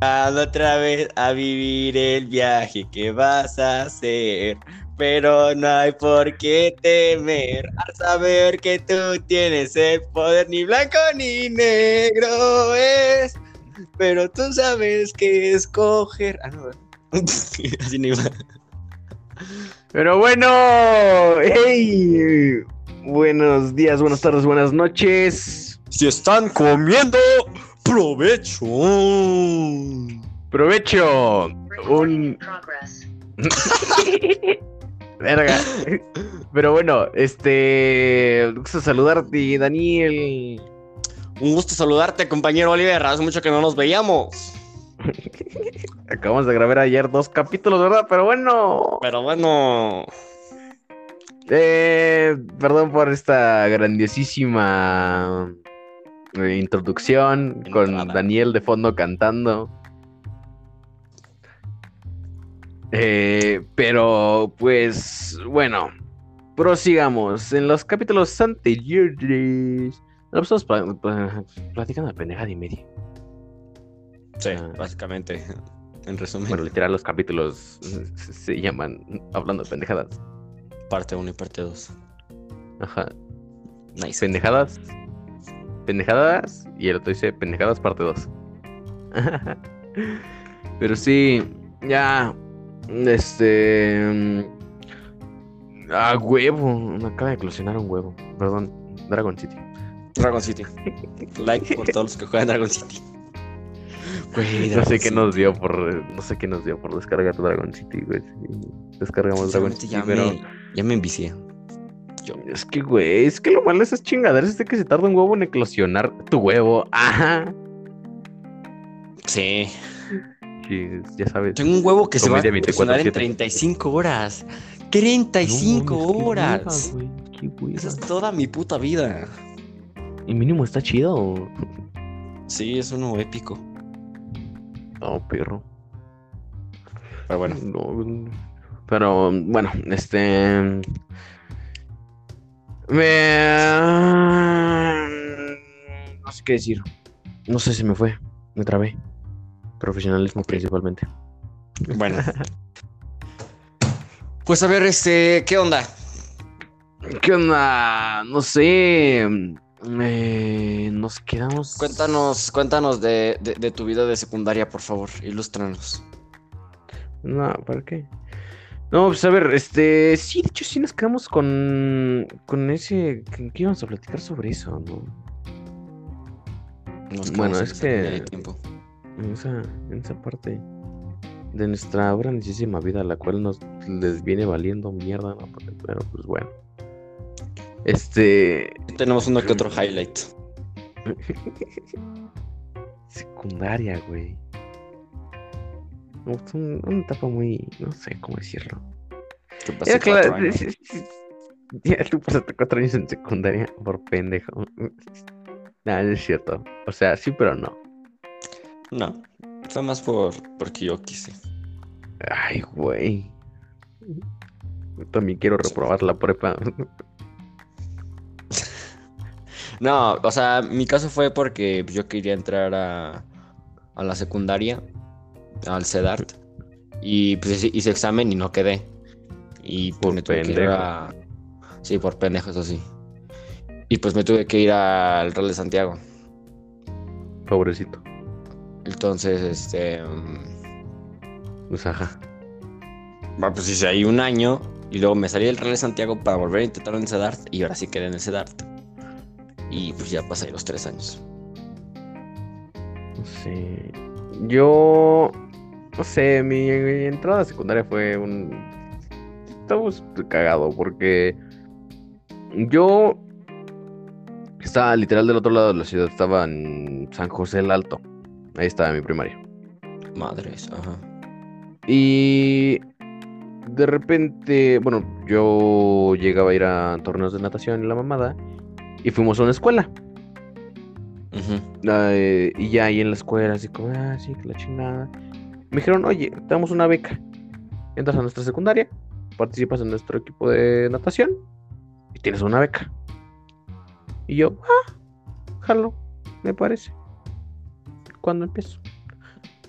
otra vez a vivir el viaje que vas a hacer. Pero no hay por qué temer al saber que tú tienes el poder, ni blanco ni negro es. Pero tú sabes que escoger. Ah, no, así no iba. Pero bueno, hey, buenos días, buenas tardes, buenas noches. Si están comiendo, provecho. Provecho. Un. Verga. Pero bueno, este. Gusto saludarte, Daniel. Un gusto saludarte, compañero Oliver. Hace mucho que no nos veíamos. Acabamos de grabar ayer dos capítulos, ¿verdad? Pero bueno. Pero bueno. Eh, perdón por esta grandiosísima eh, introducción con Daniel de fondo cantando. Eh, pero, pues, bueno, prosigamos. En los capítulos anteriores, nos estamos platicando de pendejada y media. Sí, ah. básicamente, en resumen. Bueno, literal, los capítulos se llaman Hablando de pendejadas. Parte 1 y parte 2. Ajá. Nice. Pendejadas. Pendejadas. Y el otro dice pendejadas parte 2. Pero sí, ya este. Mm, ah, huevo. Me acaba de eclosionar un huevo. Perdón. Dragon City. Dragon City. like por todos los que juegan Dragon City. no sé qué nos dio por. No sé qué nos dio por descargar Dragon City, güey. Descargamos Dragon City, ya pero. Me, ya me envicié. Es que, güey, es que lo malo de esas chingaderas es de que se tarda un huevo en eclosionar tu huevo. Ajá. Sí ya sabes. Tengo un huevo que se va a funcionar en 35 horas. 35 horas. Esa es toda mi puta vida. Y mínimo está chido. Sí, es uno épico. Oh, perro. Pero bueno. pero bueno, este. Me... No sé qué decir. No sé si me fue. Me trabé. Profesionalismo principalmente. Bueno. pues a ver, este, ¿qué onda? ¿Qué onda? No sé. Eh, nos quedamos. Cuéntanos, cuéntanos de, tu vida de secundaria, por favor. Ilústranos. No, ¿para qué? No, pues a ver, este. Sí, de hecho, sí nos quedamos con. Con ese. ¿Qué íbamos a platicar sobre eso, no? bueno, es que. Tiempo en esa, en esa parte de nuestra grandísima vida, la cual nos les viene valiendo mierda, ¿no? Pero pues bueno. Este. Tenemos uno que otro highlight. Secundaria, güey. Una etapa muy. No sé cómo decirlo. ¿Qué pasó claro, años? Ya tú pasaste cuatro años en secundaria por pendejo. no, no es cierto. O sea, sí, pero no. No, fue más por porque yo quise. Ay, güey. también quiero reprobar la prepa. no, o sea, mi caso fue porque yo quería entrar a, a la secundaria, al CEDART, y pues hice examen y no quedé. Y pues me tuve que ir a... Sí, por pendejo, eso sí. Y pues me tuve que ir al Real de Santiago. Pobrecito. Entonces, este. Pues ajá. pues hice ahí un año y luego me salí del Real de Santiago para volver a intentar en CEDART y ahora sí quedé en el CEDART. Y pues ya pasé los tres años. Sé. Yo. No sé, mi, entrada secundaria fue un. Estamos cagado porque. Yo. Estaba literal del otro lado de la ciudad, estaba en San José el Alto. Ahí estaba mi primaria. Madres, ajá. Y de repente, bueno, yo llegaba a ir a torneos de natación en la mamada y fuimos a una escuela. y ya ahí en la escuela, así como, ah, sí, que la chingada. Me dijeron, oye, te damos una beca. Entras a nuestra secundaria, participas en nuestro equipo de natación y tienes una beca. Y yo, ah, jalo, me parece cuando empiezo.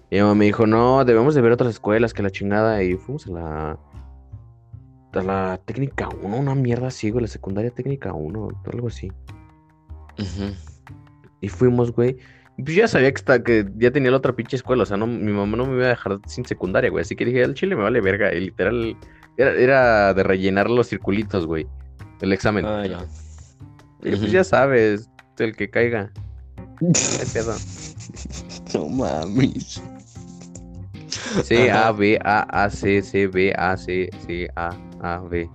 Y mi mamá me dijo, no, debemos de ver otras escuelas que la chingada. Y fuimos a la. A la técnica 1, una mierda así, güey, la secundaria técnica 1, algo así. Y fuimos, güey. Pues ya sabía que, está, que ya tenía la otra pinche escuela. O sea, no, mi mamá no me iba a dejar sin secundaria, güey. Así que dije, el chile me vale verga. Y literal, era, era de rellenar los circulitos, güey. El examen. Ah, ya. Y pues ya sabes, el que caiga. No mames. C, A, Ajá. B, A, A, C, C, B, A, C, C, A, A, B,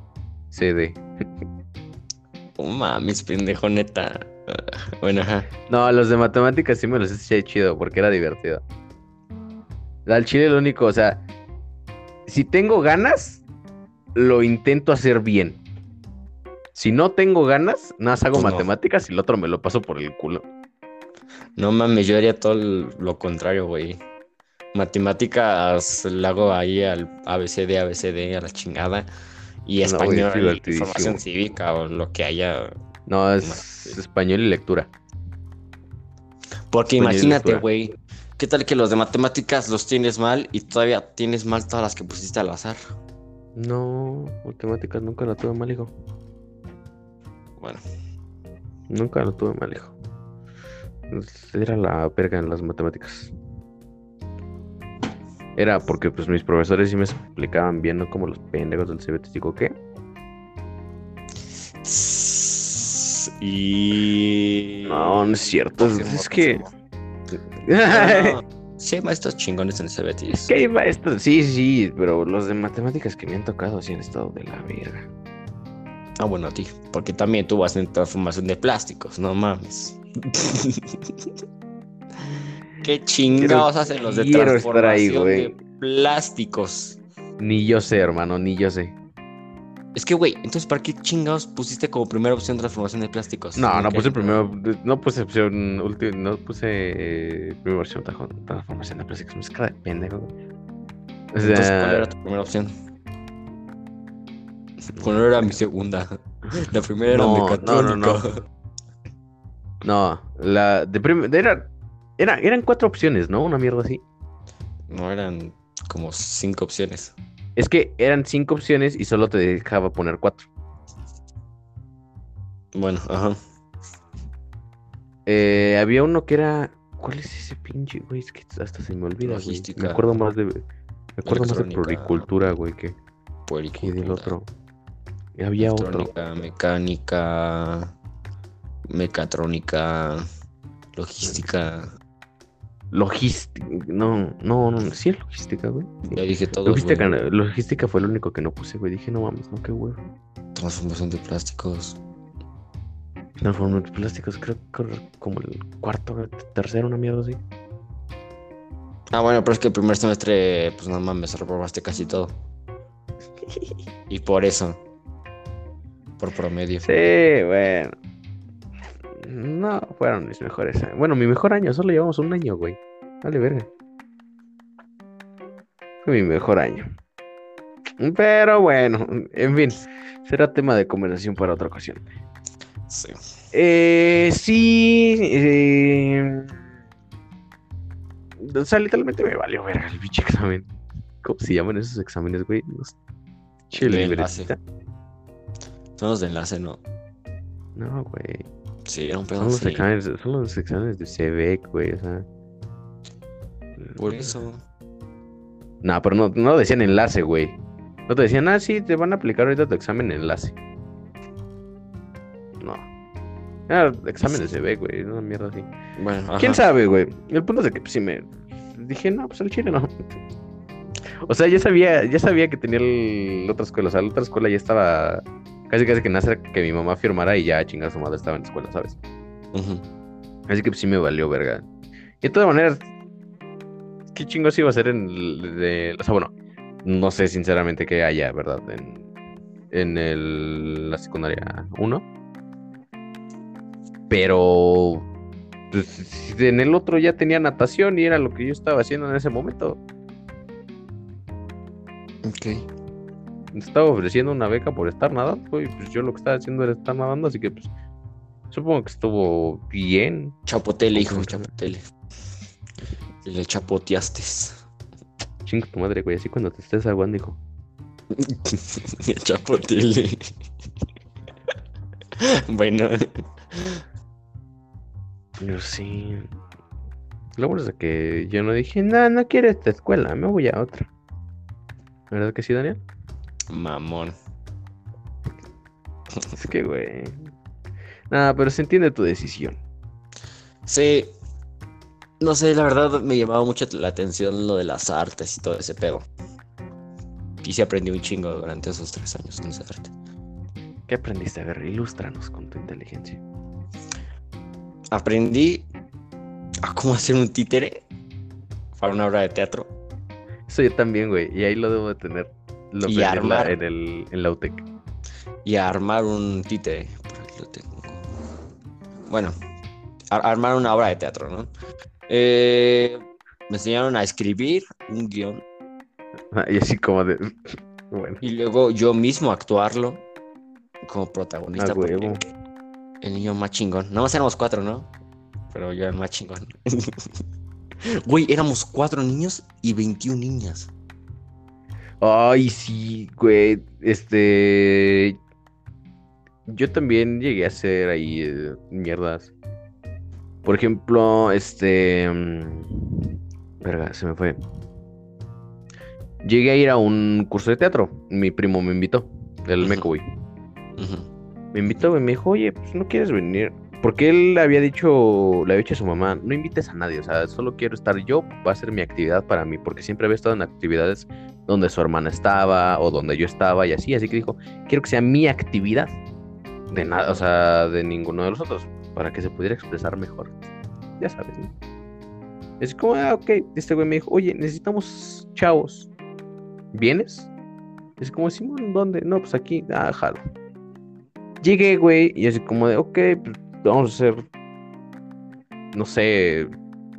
C, D. No mames, pendejo, neta. Bueno, ajá. No, los de matemáticas sí me los hice chido porque era divertido. Al chile lo único, o sea, si tengo ganas, lo intento hacer bien. Si no tengo ganas, nada más hago Pues no. matemáticas y el otro me lo paso por el culo. No mames, yo haría todo lo contrario, güey. Matemáticas la hago ahí al ABCD, ABCD, a la chingada. Y No, español, y información cívica o lo que haya. No, es sí. español y lectura. Porque Español imagínate, güey. ¿Qué tal que los de matemáticas los tienes mal y todavía tienes mal todas las que pusiste al azar? No, matemáticas nunca la tuve mal, hijo. Bueno, Nunca lo tuve mal, hijo. Era la verga en las matemáticas. Era porque pues mis profesores sí me explicaban bien, no como los pendejos del CBT. Digo, ¿qué? Y. No, no es cierto. Es, que. No, hay maestros chingones en ese es que hay maestros. Sí, sí, pero los de matemáticas que me han tocado sí han estado de la verga. Ah, bueno, a ti. Porque también tú vas en transformación de plásticos, no mames. ¿Qué chingados hacen los de ahí, transformación de plásticos? Ni yo sé, hermano, ni yo sé. Es que, güey, entonces, ¿para qué chingados pusiste como primera opción transformación de plásticos? No, no puse primero. No puse opción última. No puse eh, primera trajo- transformación de plásticos. Es cara de pendejo. güey. O Entonces, ¿cuál era tu primera opción? ¿Cuál era mi segunda? La primera era No, no, mecatrónica. no, No, la de prim- de- era, era, eran cuatro opciones, ¿no? Una mierda así. No, eran como cinco opciones. Es que eran cinco opciones y solo te dejaba poner cuatro. Bueno, ajá. Eh, había uno que era. ¿Cuál es ese pinche, güey? Es que hasta se me olvida, güey. Logística. Me acuerdo más de. Me acuerdo más de floricultura, güey, que, que del otro. Y había otro. Mecánica, mecatrónica, logística. Logística. No, no, no. Sí es logística, güey. Ya dije todo. Logística, logística fue lo único que no puse, güey. Dije, no mames, no, qué huevo. Transformación de plásticos. Transformación de plásticos, creo que como el cuarto, tercero, una mierda así. Ah, bueno, pero es que el primer semestre, pues no mames, reprobaste casi todo. Y por eso. Por promedio. Sí, bueno. No, fueron mis mejores años. Bueno, mi mejor año, solo llevamos un año, güey. Vale, verga. Fue mi mejor año. Pero bueno, en fin, será tema de conversación para otra ocasión. Sí. Eh, sí. eh, O sea, literalmente me valió verga el bicho examen. ¿Cómo se llaman esos exámenes, güey? Libretita. Son los de enlace, ¿no? No, güey. Sí, era un Son pedo los, así. exámenes, son los exámenes de CBEC, güey, o sea. Por eso. No, pero no, no decían enlace, güey. No te decían, ah, sí, te van a aplicar ahorita tu examen enlace. No. Era examen de CBEC, güey, una mierda así. Bueno, ajá. ¿Quién sabe, güey? El punto es de que pues, sí me dije, no, pues el chile no. O sea, ya sabía, ya sabía que tenía el- la otra escuela. O sea, la otra escuela ya estaba casi casi que nace que mi mamá firmara y ya chingada su madre estaba en la escuela, ¿sabes? Así que pues, sí me valió, verga. Y de todas maneras, ¿qué chingos iba a hacer en el de. O sea, bueno, no sé sinceramente qué haya, ¿verdad? En, en el, la secundaria 1. Pero. Pues, en el otro ya tenía natación y era lo que yo estaba haciendo en ese momento. Ok. Estaba ofreciendo una beca por estar nadando y pues yo lo que estaba haciendo era estar nadando, así que pues supongo que estuvo bien. Chapotele, hijo, chapotele. Le chapoteaste. Chingo tu madre, güey. Así cuando te estés aguando, hijo. Le chapoteé. bueno. Pero sí. Lo bueno es que yo no dije, no, no quiero esta escuela, me voy a otra. ¿Verdad que sí, Daniel? Mamón. Es que, güey. Nada, pero se entiende tu decisión. Sí. No sé, la verdad me llamaba mucho la atención lo de las artes y todo ese pedo. Y sí aprendí un chingo durante esos tres años en esa arte. ¿Qué aprendiste? A ver, ilústranos con tu inteligencia. Aprendí a cómo hacer un títere para una obra de teatro. Eso yo también, güey. Y ahí lo debo de tener. Lo Y aprendí en la- armar. en, el, en la UTEC. y a armar un títere. Por aquí lo tengo. Bueno, armar una obra de teatro, ¿no? Eh, me enseñaron a escribir un guion Ah, Y así como de. Bueno. y luego yo mismo actuarlo como protagonista. A porque huevo. El niño más chingón. Nada más éramos cuatro, ¿no? Pero yo era el más chingón. Güey, éramos cuatro niños y 21 niñas. Ay, sí, güey. Este. Yo también llegué a hacer ahí eh, mierdas. Por ejemplo, este. mm, Verga, se me fue. Llegué a ir a un curso de teatro. Mi primo me invitó. El Ujú. meco, güey. Ujú. Me invitó y me dijo, oye, pues no quieres venir. Porque él había dicho, le había dicho a su mamá, no invites a nadie, o sea, solo quiero estar yo, va a ser mi actividad para mí, porque siempre había estado en actividades donde su hermana estaba o donde yo estaba y así, así que dijo, quiero que sea mi actividad, de nada, o sea, de ninguno de los otros, para que se pudiera expresar mejor. Ya sabes, ¿no? Es como, ah, ok, este güey me dijo, oye, necesitamos chavos, ¿vienes? Es como, Simón, ¿dónde? No, pues aquí, ah, jalo. Llegué, güey, y así como de, ok, pues vamos a hacer, no sé,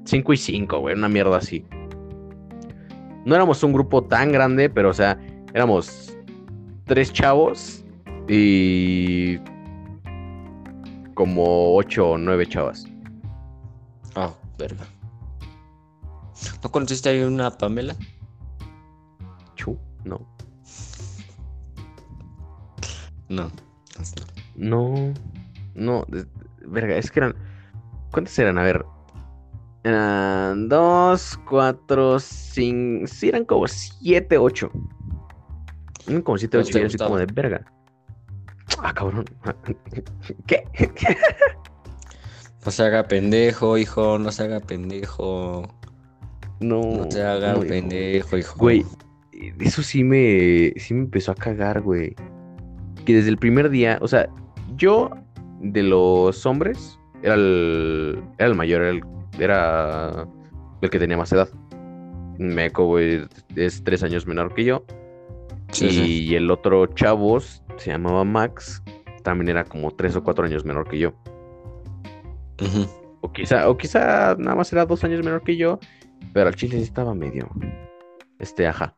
5 y 5, güey, una mierda así. No éramos un grupo tan grande, pero o sea, éramos tres chavos y como ocho o nueve chavas. Ah, verga. ¿No conociste ahí una Pamela? Chu, no. No. No, no, verga, es que eran. ¿Cuántas eran? A ver. Eran dos, cuatro, cinco. Sí, eran como siete, ocho. Eran como siete, ¿Cuántos ocho. Yo así como de verga. Ah, cabrón. ¿Qué? No se haga pendejo, hijo, no se haga pendejo. No. No se haga no, pendejo, hijo. Güey, eso sí me, sí me empezó a cagar, güey. Que desde el primer día, o sea, yo de los hombres era el, era el mayor, era el, era el que tenía más edad. Meco, güey, es tres años menor que yo. Sí, y sí. el otro chavo se llamaba Max, también era como tres o cuatro años menor que yo. O quizá, o quizá nada más era dos años menor que yo, pero al chile estaba medio. Este, ajá.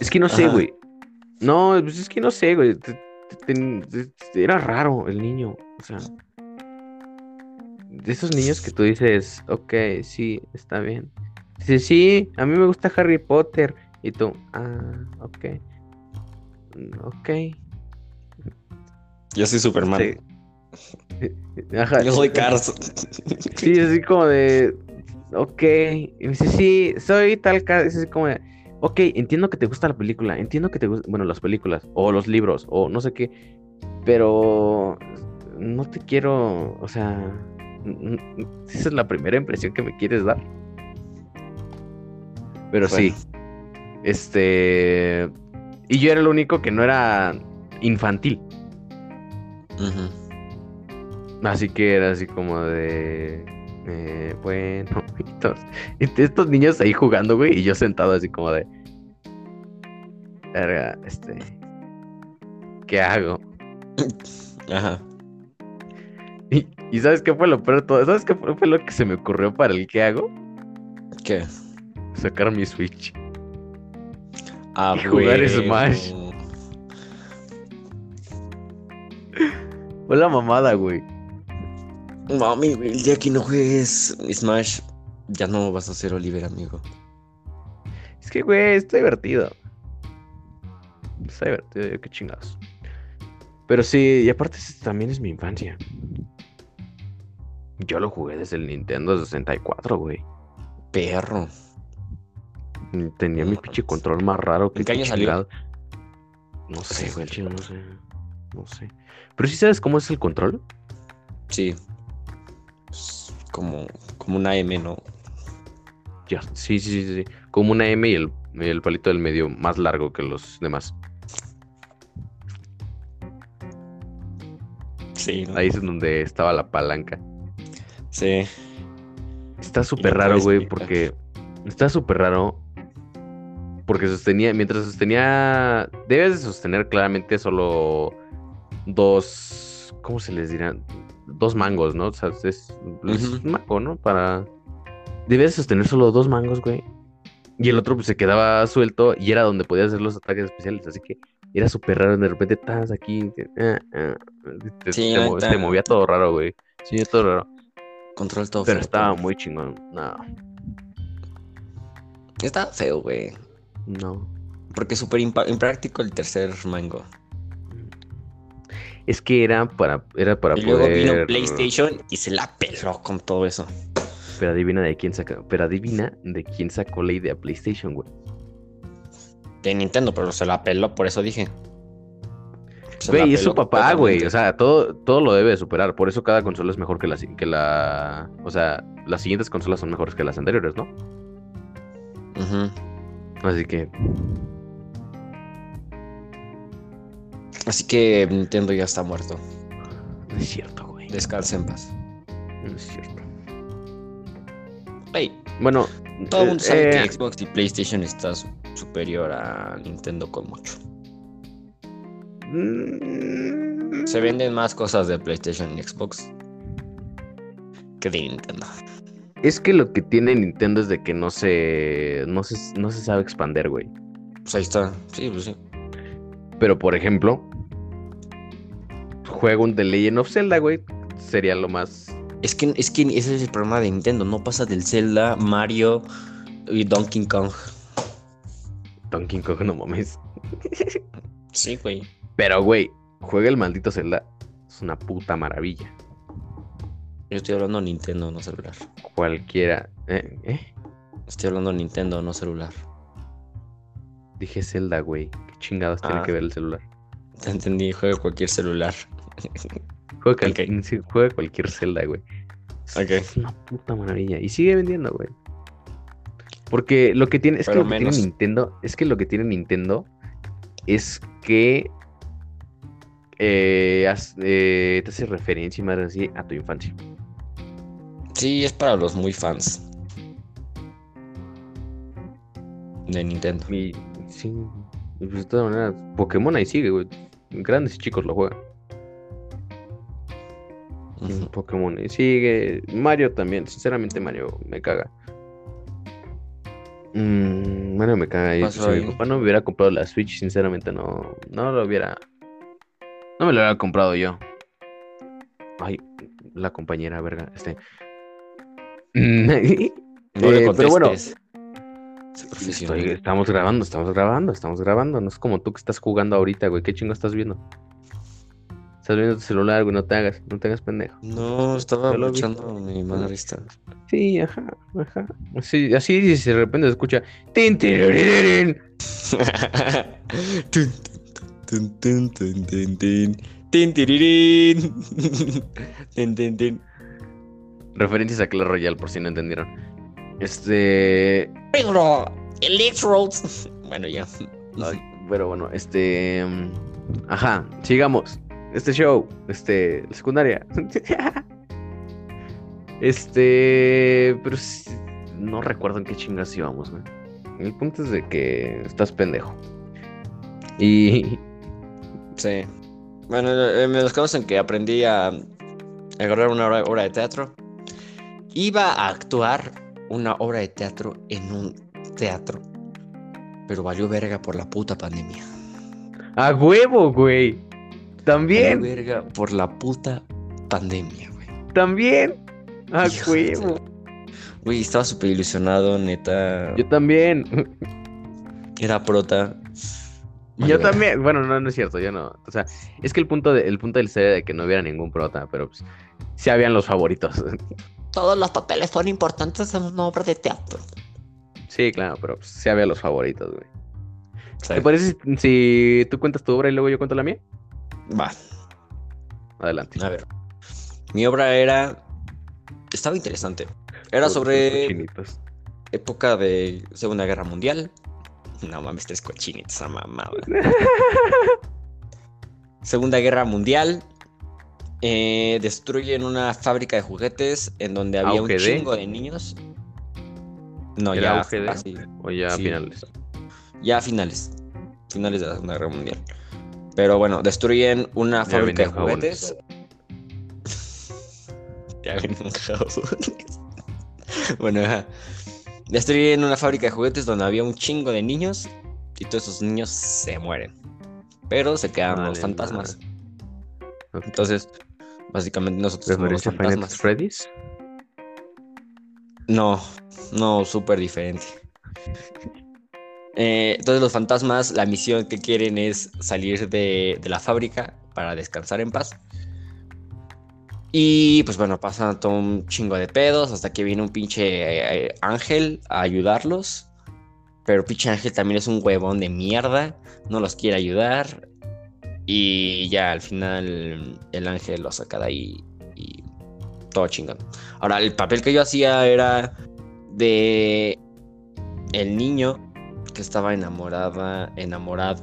Es que no sé, güey. No, pues es que no sé, güey. Te- Era raro el niño. O sea. De esos niños que tú dices, ok, sí, está bien. Dice, sí, a mí me gusta Harry Potter. Y tú, ah, ok. Mm, Ok. Yo soy Superman. Sí. Ajá. Yo soy Cars. Sí, así como de. Ok. Y me dice, sí, soy tal. ca-". Es así como de. Ok, entiendo que te gusta la película. Entiendo que te gustan. Bueno, las películas. O los libros. O no sé qué. Pero. No te quiero. O sea. Esa es la primera impresión que me quieres dar. Pero sí. Este. Y yo era el único que no era infantil. Ujú. Así que era así como de. Eh, bueno, y t- estos niños ahí jugando, güey, y yo sentado así como de. Verga, este. ¿Qué hago? Ajá. Y, y ¿sabes qué fue lo peor de todo? ¿Sabes qué fue, fue lo que se me ocurrió para el qué hago? ¿Qué? Sacar mi Switch. Ah, Y jugar güey. Smash. Fue la mamada, güey. Mami, güey, el día que no juegues Smash, Ya no vas a ser Oliver, amigo. Es que, güey, está divertido. Está divertido, qué chingados. Pero sí, y aparte también es mi infancia. Yo lo jugué desde el Nintendo 64, güey. Perro. Tenía mi No pinche control más raro que ¿En qué año salió? No sé, güey, no sé. No sé. Pero sí sabes cómo es el control. Sí. Pues, como, como una M, ¿no? Ya, sí, sí, sí, sí. Como una M y el, el palito del medio más largo que los demás. Sí. ¿no? Ahí es donde estaba la palanca. Sí. Está súper raro, güey, porque está súper raro. Porque sostenía, mientras sostenía, debes de sostener claramente solo dos, ¿cómo se les dirá? Dos mangos, ¿no? O sea, es, es un mango, ¿no? Para... Debes de sostener solo dos mangos, güey. Y el otro pues se quedaba suelto y era donde podías hacer los ataques especiales, así que era súper raro, de repente estás aquí, te, ah, ah, te- Sí, movía todo raro, güey. Sí, todo raro. Control todo Pero feo. estaba muy chingón. No, Está feo, güey. no. Porque es súper impráctico el tercer mango. Es que era para, era para y luego vino. PlayStation y se la peló con todo eso. Pero adivina de quién saca. Pero adivina de quién sacó la idea PlayStation, güey. De Nintendo, pero se la peló, por eso dije. Se Güey, es su papá, güey. O sea, todo, todo lo debe de superar. Por eso cada consola es mejor que la, que la. O sea, las siguientes consolas son mejores que las anteriores, ¿no? Así que. Así que Nintendo ya está muerto. No es cierto, güey. Descansa en paz. No es cierto. Ey, Bueno. todo el eh, mundo sabe eh, que Xbox y PlayStation está su- superior a Nintendo con mucho. mm, Se venden más cosas de PlayStation y Xbox que de Nintendo. Es que lo que tiene Nintendo es de que no se. No se, no se sabe expander, güey. Pues ahí está. Sí, pues sí. Pero, por ejemplo, juego un The Legend of Zelda, güey. Sería lo más. Es que, es que ese es el problema de Nintendo. No pasa del Zelda, Mario y Donkey Kong. Donkey Kong, no mames. Sí, güey. Pero, güey, juega el maldito Zelda. Es una puta maravilla. Yo estoy hablando Nintendo, no celular. Cualquiera. ¿Eh? ¿Eh? Estoy hablando Nintendo, no celular. Dije Zelda, güey. ¿Qué chingados tiene Ah. que ver el celular? Te entendí, juega cualquier celular. Juega, cual- Ok. sí, juega cualquier Zelda, güey. Es- una puta maravilla. Y sigue vendiendo, güey. Porque lo que tiene. Es que lo que tiene Nintendo. Es que lo que tiene Nintendo es que. eh, eh, te hace referencia y más así a tu infancia. Sí, es para los muy fans. De Nintendo. Y sí. y pues de todas maneras, Pokémon ahí sigue, güey. Grandes y chicos lo juegan. Pokémon ahí sigue. Mario también. Sinceramente, Mario me caga. Mm, Mario me caga. Y Pasó si ahí. mi papá no me hubiera comprado la Switch, sinceramente no, no lo hubiera. No me lo hubiera comprado yo. Ay, la compañera, verga. Este. No le Eh, pero bueno. contestes. Sé profesional. Estoy- estamos grabando, estamos grabando, estamos grabando. No es como tú que estás jugando ahorita, güey. ¿Qué chingo estás viendo? Estás viendo tu celular, güey. No te hagas, no te hagas pendejo. No, estaba escuchando mi madre esta. Sí, ajá, ajá. Así, así si de repente se escucha. "Tin, tiriririn". Tun, tun, tun, tun, tun, tun. Tin, tirirín. Tin, tin, tin. Referencias a Clash Royale, por si no entendieron. Este. Pero, Electrodes. Bueno, ya. ay, pero bueno, este. mm, Ajá, sigamos. Este show, este. la Secundaria. Este. Pero sí, no recuerdo en qué chingas íbamos, güey. El punto es de que estás pendejo. Y. Sí. Bueno, eh, me los conocen que aprendí a agarrar una obra, obra de teatro. Iba a actuar una obra de teatro en un teatro. Pero valió verga por la puta pandemia. ¡A huevo, güey! También, verga por la puta pandemia, güey. también. ¡A Hijo de huevo! Güey, estaba súper ilusionado, neta. Yo también. Era prota. Yo también. Bueno, no, no es cierto, yo no. O sea, es que el punto de, el punto del serie de que no hubiera ningún prota, pero pues sí habían los favoritos. Todos los papeles son importantes en una obra de teatro. Sí, claro, pero pues, sí había los favoritos, güey. Sí. ¿Te parece si, si tú cuentas tu obra y luego yo cuento la mía? Va, Adelante. a ver. Mi obra era. Estaba interesante. Era sobre época de Segunda Guerra Mundial. No mames, tres cochinitos, esa mamada. Segunda Guerra Mundial. eh, destruyen una fábrica de juguetes en donde había un chingo de niños. No, ¿Era ya O ya Sí. finales. ya a finales. Finales de la Segunda Guerra Mundial. Pero bueno, destruyen una Ya fábrica de juguetes. ya jabones. bueno, ajá. Destruyen una fábrica de juguetes donde había un chingo de niños. Y todos esos niños se mueren. Pero se quedan los fantasmas. Entonces, básicamente nosotros somos los ¿Referencia a Final fantasmas. Freddy's? No, no, súper diferente. Eh, entonces los fantasmas, la misión que quieren es salir de, de la fábrica para descansar en paz. Y pues bueno, pasan todo un chingo de pedos hasta que viene un pinche eh, ángel a ayudarlos. Pero pinche ángel también es un huevón de mierda, no los quiere ayudar. Y ya al final el ángel los saca de ahí y todo chingón. Ahora, el papel que yo hacía era de el niño que estaba enamorada, enamorado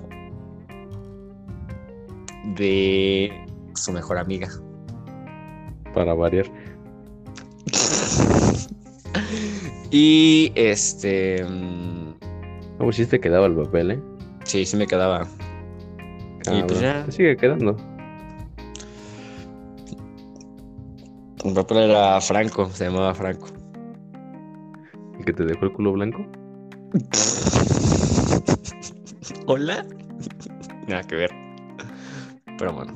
de su mejor amiga. Para variar. Y este, mm, ¿Cómo si te quedaba el papel, eh? sí, sí me quedaba. Y pues Cabrón. ya. Te sigue quedando. El papel era Franco, se llamaba Franco. ¿Y que te dejó el culo blanco? Hola. Nada que ver. Pero bueno.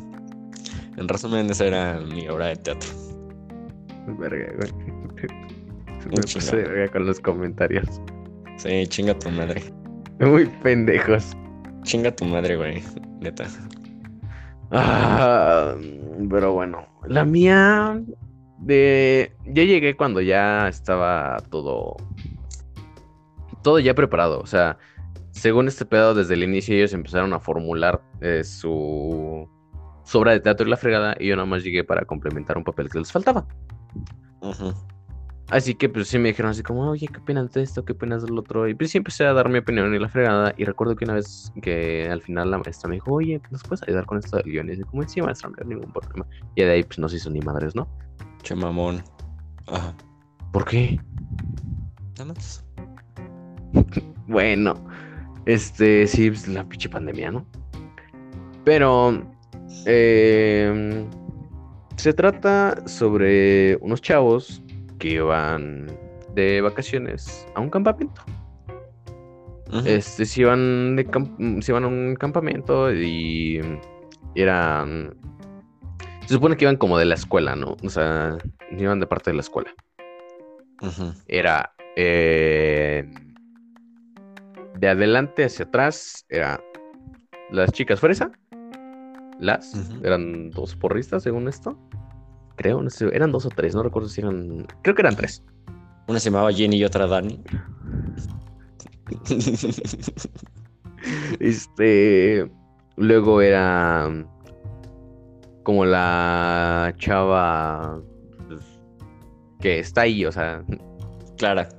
En resumen, esa era mi obra de teatro. Verga, güey. Me Un puse verga con los comentarios. Sí, chinga tu madre. Muy pendejos. Chinga tu madre, güey. Neta. Ah, pero bueno, la mía de yo llegué cuando ya estaba todo todo ya preparado, o sea, según este pedo desde el inicio ellos empezaron a formular eh, su su obra de teatro y la fregada y yo nada más llegué para complementar un papel que les faltaba. Ujú. Así que pues sí me dijeron así como, oye, ¿qué opinas de esto? ¿Qué opinas del otro? Y pues sí empecé a dar mi opinión y la fregada. Y recuerdo que una vez que al final la maestra me dijo, oye, ¿nos puedes ayudar con esto del guion? Y dice, como, sí, maestra, no hay ningún problema. Y de ahí pues no se hizo ni madres, ¿no? Che mamón. Ajá. ¿Por qué? Nada más. Bueno, este, sí, pues, la pinche pandemia, ¿no? Pero, eh, se trata sobre unos chavos que van de vacaciones a un campamento. Este, se iban, de se iban a un campamento y eran... Se supone que iban como de la escuela, ¿no? O sea, iban de parte de la escuela. Ujú. Era... eh, de adelante hacia atrás era las chicas fresa. Las, eran dos porristas según esto. Creo, no sé, eran dos o tres, no recuerdo si eran... Creo que eran tres. Una se llamaba Jenny y otra Dani. Este. Luego era. Como la chava. pues, que está ahí, o sea. Clara.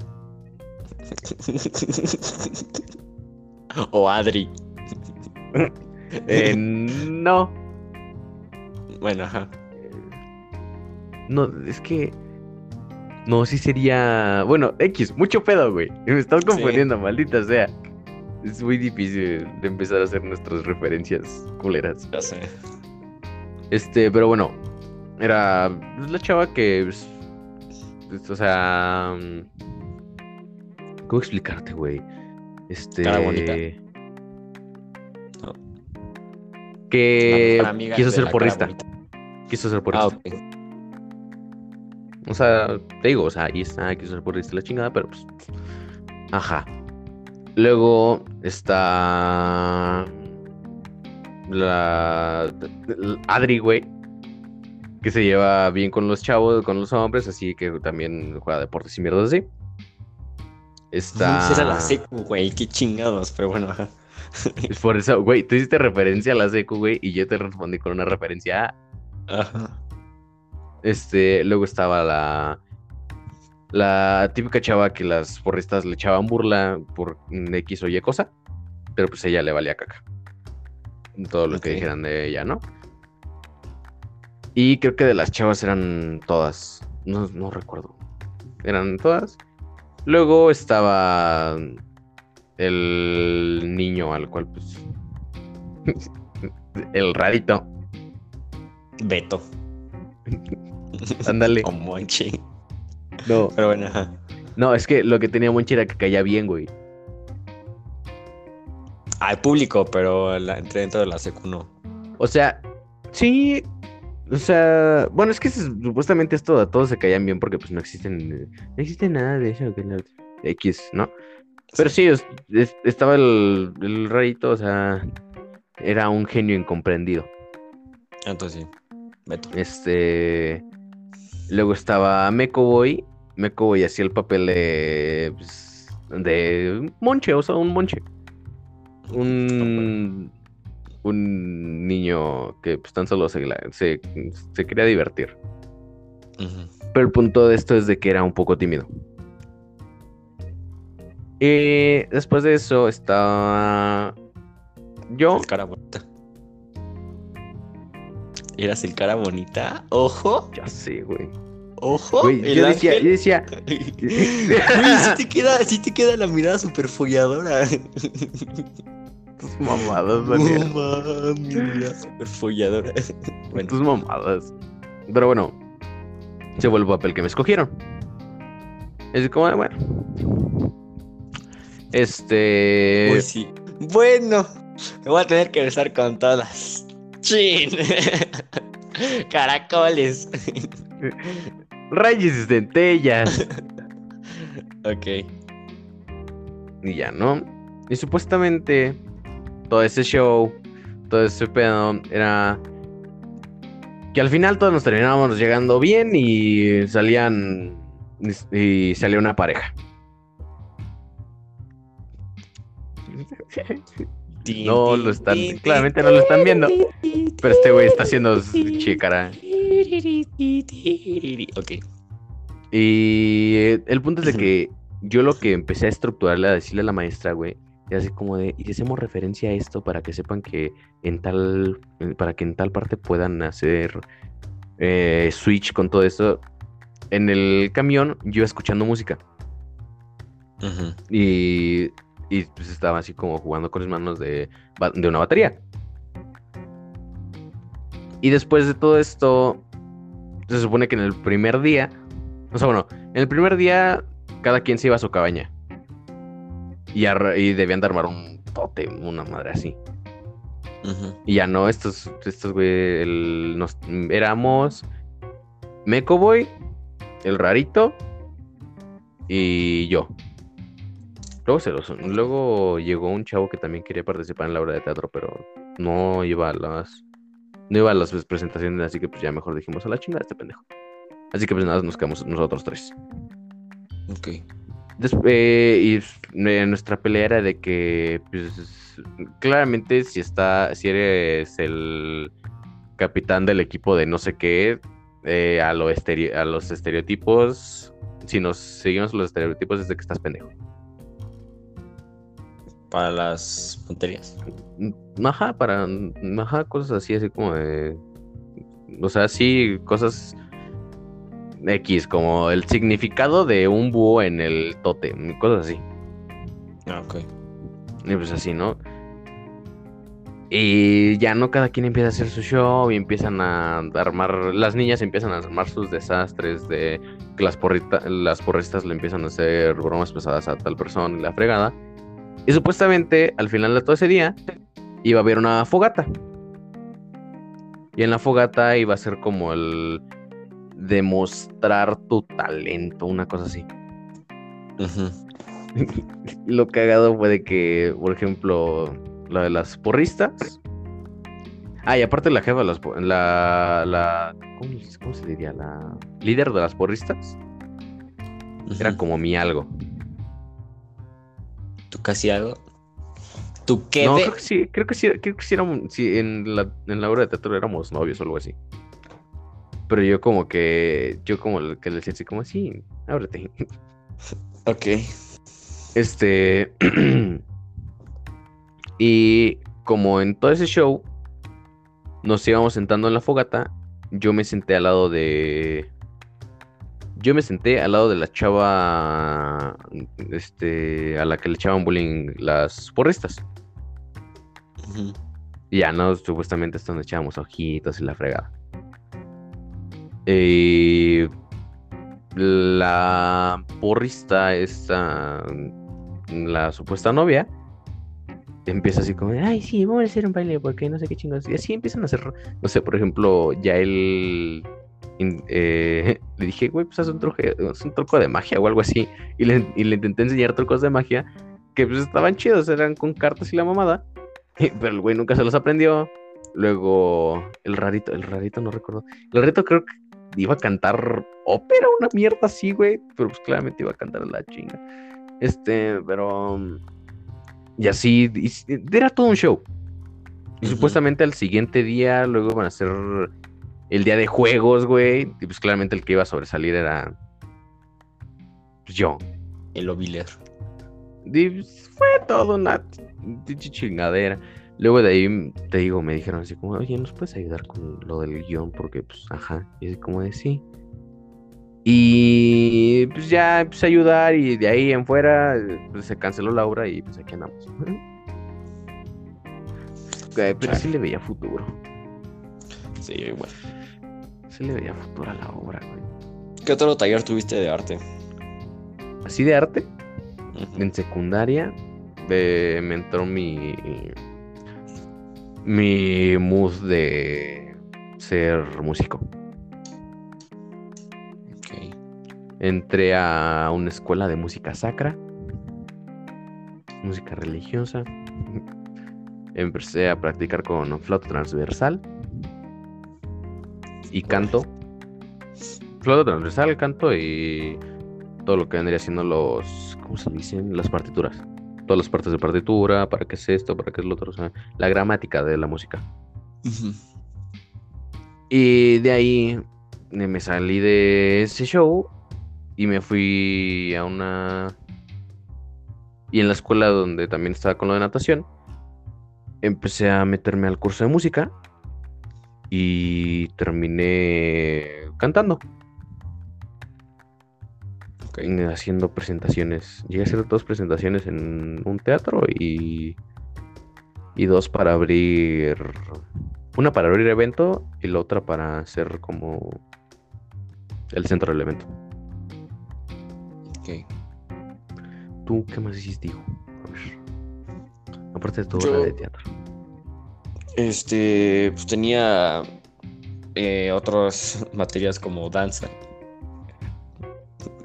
O Adri. eh, no. Bueno, ajá. No, es que. No, sí sería. Bueno, X, mucho pedo, güey. Me estás confundiendo, maldita sea. Es muy difícil de empezar a hacer nuestras referencias culeras. Ya sé. Este, pero bueno, era pues, la chava que, pues, o sea, ¿cómo explicarte, güey? Este, Cara bonita. No. que quiso ser porrista, quiso ser Ah, porrista. O sea, te digo, o sea, ahí está, aquí se porrista la chingada, pero pues. Ajá. Luego está. La. Adri, güey. Que se lleva bien con los chavos, con los hombres, así que también juega deportes y mierdas así. Está. Esa la secu, güey, qué chingados, pero bueno, ajá. Es por eso, güey, tú hiciste referencia a la secu, güey, y yo te respondí con una referencia a. Ajá. Este, luego estaba la. La típica chava que las porristas le echaban burla por X o Y cosa. Pero pues ella le valía caca. Todo lo que dijeran de ella, ¿no? Y creo que de las chavas eran todas. No, no recuerdo. Eran todas. Luego estaba el niño al cual pues. el rarito. Beto. Ándale. O Monchi. No. Pero bueno, ajá. No, es que lo que tenía Monchi era que caía bien, güey. Al público, pero la, entre dentro de la secu no. O sea, sí. O sea, bueno, es que supuestamente esto a todos se caían bien porque pues no existen, no existe nada de eso que la X, ¿no? Pero sí, es- es- estaba el, el rarito, o sea, era un genio incomprendido. Entonces sí. Beto. Este, luego estaba Meco Boy. Meco Boy hacía el papel de, pues, de monche, o sea, un monche. Un, un niño que pues tan solo se, se, se quería divertir. Pero el punto de esto es de que era un poco tímido. Y después de eso estaba yo. El cara bonita. ¿Eras el cara bonita? Ojo, Ya sé, güey. ojo. Güey, yo decía, yo decía, Güey, sí te queda, sí te queda la mirada super folladora. tus mamadas, No Daniel. mames, mirada super folladora. Bueno, tus mamadas. Pero bueno, se fue el papel que me escogieron. Es como, de, bueno. Este. uy, sí. Bueno, me voy a tener que besar con todas. Chin. Caracoles. Rayos y centellas. Ok. y ya, ¿no? Y supuestamente todo ese show, todo ese pedo, era que al final todos nos terminábamos llegando bien y salían y, salía una pareja. No lo están, claramente no lo están viendo. Pero este güey está haciendo chicara. Ok. Y el punto es de que yo lo que empecé a estructurarle, a decirle a la maestra, güey, era así como de, y hacemos referencia a esto para que sepan que en tal, para que en tal parte puedan hacer eh, switch con todo esto. En el camión yo escuchando música y, y pues estaba así como jugando con las manos de, de una batería. Y después de todo esto, se supone que en el primer día, o sea, bueno, en el primer día cada quien se iba a su cabaña. Y, debían de armar un tote, una madre así. Y ya no, estos, estos güey, el- nos, éramos Meco Boy, el rarito y yo. Luego, se los- luego llegó un chavo que también quería participar en la obra de teatro, pero no iba a las no iba a las presentaciones, así que pues ya mejor dijimos a la chingada este pendejo. Así que pues nada, nos quedamos nosotros tres. Ok. Des- eh, y eh, nuestra pelea era de que, pues, claramente si está, si eres el capitán del equipo de no sé qué, eh, a, lo a los estereotipos, si nos seguimos los estereotipos es de que estás pendejo. Para las tonterías. Mm, Ajá, para, mm, ajá, cosas así, así como de, o sea, sí, cosas X, como el significado de un búho en el tote, cosas así. Ah, ok. Y pues así, ¿no? Y ya no cada quien empieza a hacer su show y empiezan a armar, las niñas empiezan a armar sus desastres de que las, porrita- las porristas le empiezan a hacer bromas pesadas a tal persona y la fregada. Y supuestamente al final de todo ese día iba a haber una fogata. Y en la fogata iba a ser como el, demostrar tu talento, una cosa así. Ujú. Lo cagado fue de que, por ejemplo, la de las porristas. Ah, y aparte la jefa de las la, la ¿cómo, cómo se diría? La líder de las porristas era como mi algo. ¿Tú casi algo? ¿Tú qué No, creo que sí, creo que sí, creo que sí éramos, sí, en la, en la obra de teatro éramos novios o algo así. Pero yo como que, yo como el que le decía así como así, ábrete. Ok. Este. y como en todo ese show nos íbamos sentando en la fogata, yo me senté al lado de. Yo me senté al lado de la chava. Este. A la que le echaban bullying las porristas. Y ya, ¿no? Supuestamente es donde echábamos ojitos y la fregada. Y la porrista, esta, la supuesta novia, empieza así como, ay, sí, vamos a hacer un baile porque no sé qué chingados. Y así empiezan a hacer, no sé, por ejemplo, ya él, eh, le dije, güey, pues haz un, truco, de magia o algo así. Y le, y le intenté enseñar trucos de magia que pues estaban chidos, eran con cartas y la mamada. Pero el güey nunca se los aprendió. Luego, el rarito, el rarito no recuerdo. El rarito creo que iba a cantar ópera, una mierda así, güey. Pero pues claramente iba a cantar la chinga. Este, pero. um, Y así, y era todo un show. Y supuestamente al siguiente día, luego van a hacer el día de juegos, güey. Y pues claramente el que iba a sobresalir era. Pues yo. El Oviler. Y pues, fue todo una chingadera. Luego de ahí, te digo, me dijeron así como, oye, ¿nos puedes ayudar con lo del guion? Porque, pues, ajá. Y así como de sí. Y pues ya empecé a ayudar y de ahí en fuera eh, pues, se canceló la obra y pues aquí andamos. Ok, pero sí le veía futuro. Sí, bueno. Sí le veía futuro a la obra, güey. ¿Qué otro taller tuviste de arte? Así de arte, en secundaria eh, me entró mi mi mood de ser músico. Ok. Entré a una escuela de música sacra, música religiosa. Empecé a practicar con flauta transversal y canto. Flauta transversal, canto y todo lo que vendría siendo los, ¿cómo se dicen? Las partituras. Todas las partes de partitura, para qué es esto, para qué es lo otro, o sea, la gramática de la música. Y de ahí eh, me salí de ese show y me fui a una... Y en la escuela donde también estaba con lo de natación, empecé a meterme al curso de música y terminé cantando, Haciendo presentaciones. Llegué a hacer dos presentaciones en un teatro y, y dos para abrir una para abrir evento y la otra para hacer como el centro del evento. Ok. ¿Tú qué más hiciste, hijo? A ver. Aparte de todo Yo- la de teatro. Este, pues tenía eh, otras materias como danza.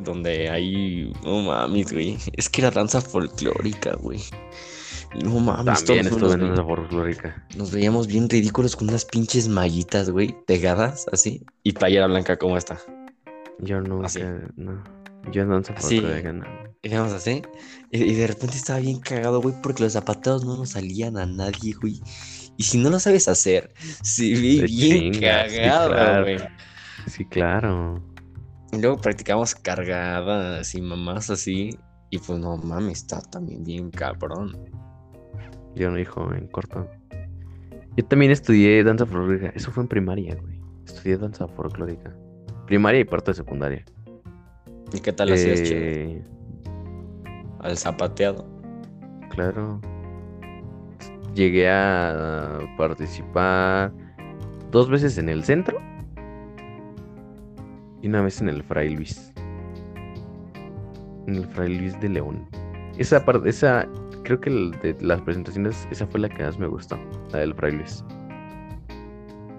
Donde ahí, no mames, güey. Es que era danza folclórica, güey. No mames, También todos estuve en una folclórica. nos veíamos bien ridículos con unas pinches mallitas, güey, pegadas así. Y playera blanca como esta. Yo nunca, Así. no. Yo en danza folclórica, no. Así. Y, y de repente estaba bien cagado, güey, porque los zapateos no nos salían a nadie, güey. Y si no lo sabes hacer, se ve bien chingas, sí, cagado, claro. güey. Sí, claro. Y luego practicamos cargadas y mamás así. Y pues no mames, está también bien cabrón. Yo no, hijo, en corto. Yo también estudié danza folclórica. Eso fue en primaria, güey. Estudié danza folclórica. Primaria y parte de secundaria. ¿Y qué tal hacías? Eh, Al zapateado. Claro. Llegué a participar dos veces en el centro y una vez en el Fray Luis. En el Fray Luis de León. Esa parte, esa, creo que el de las presentaciones, esa fue la que más me gustó, la del Fray Luis.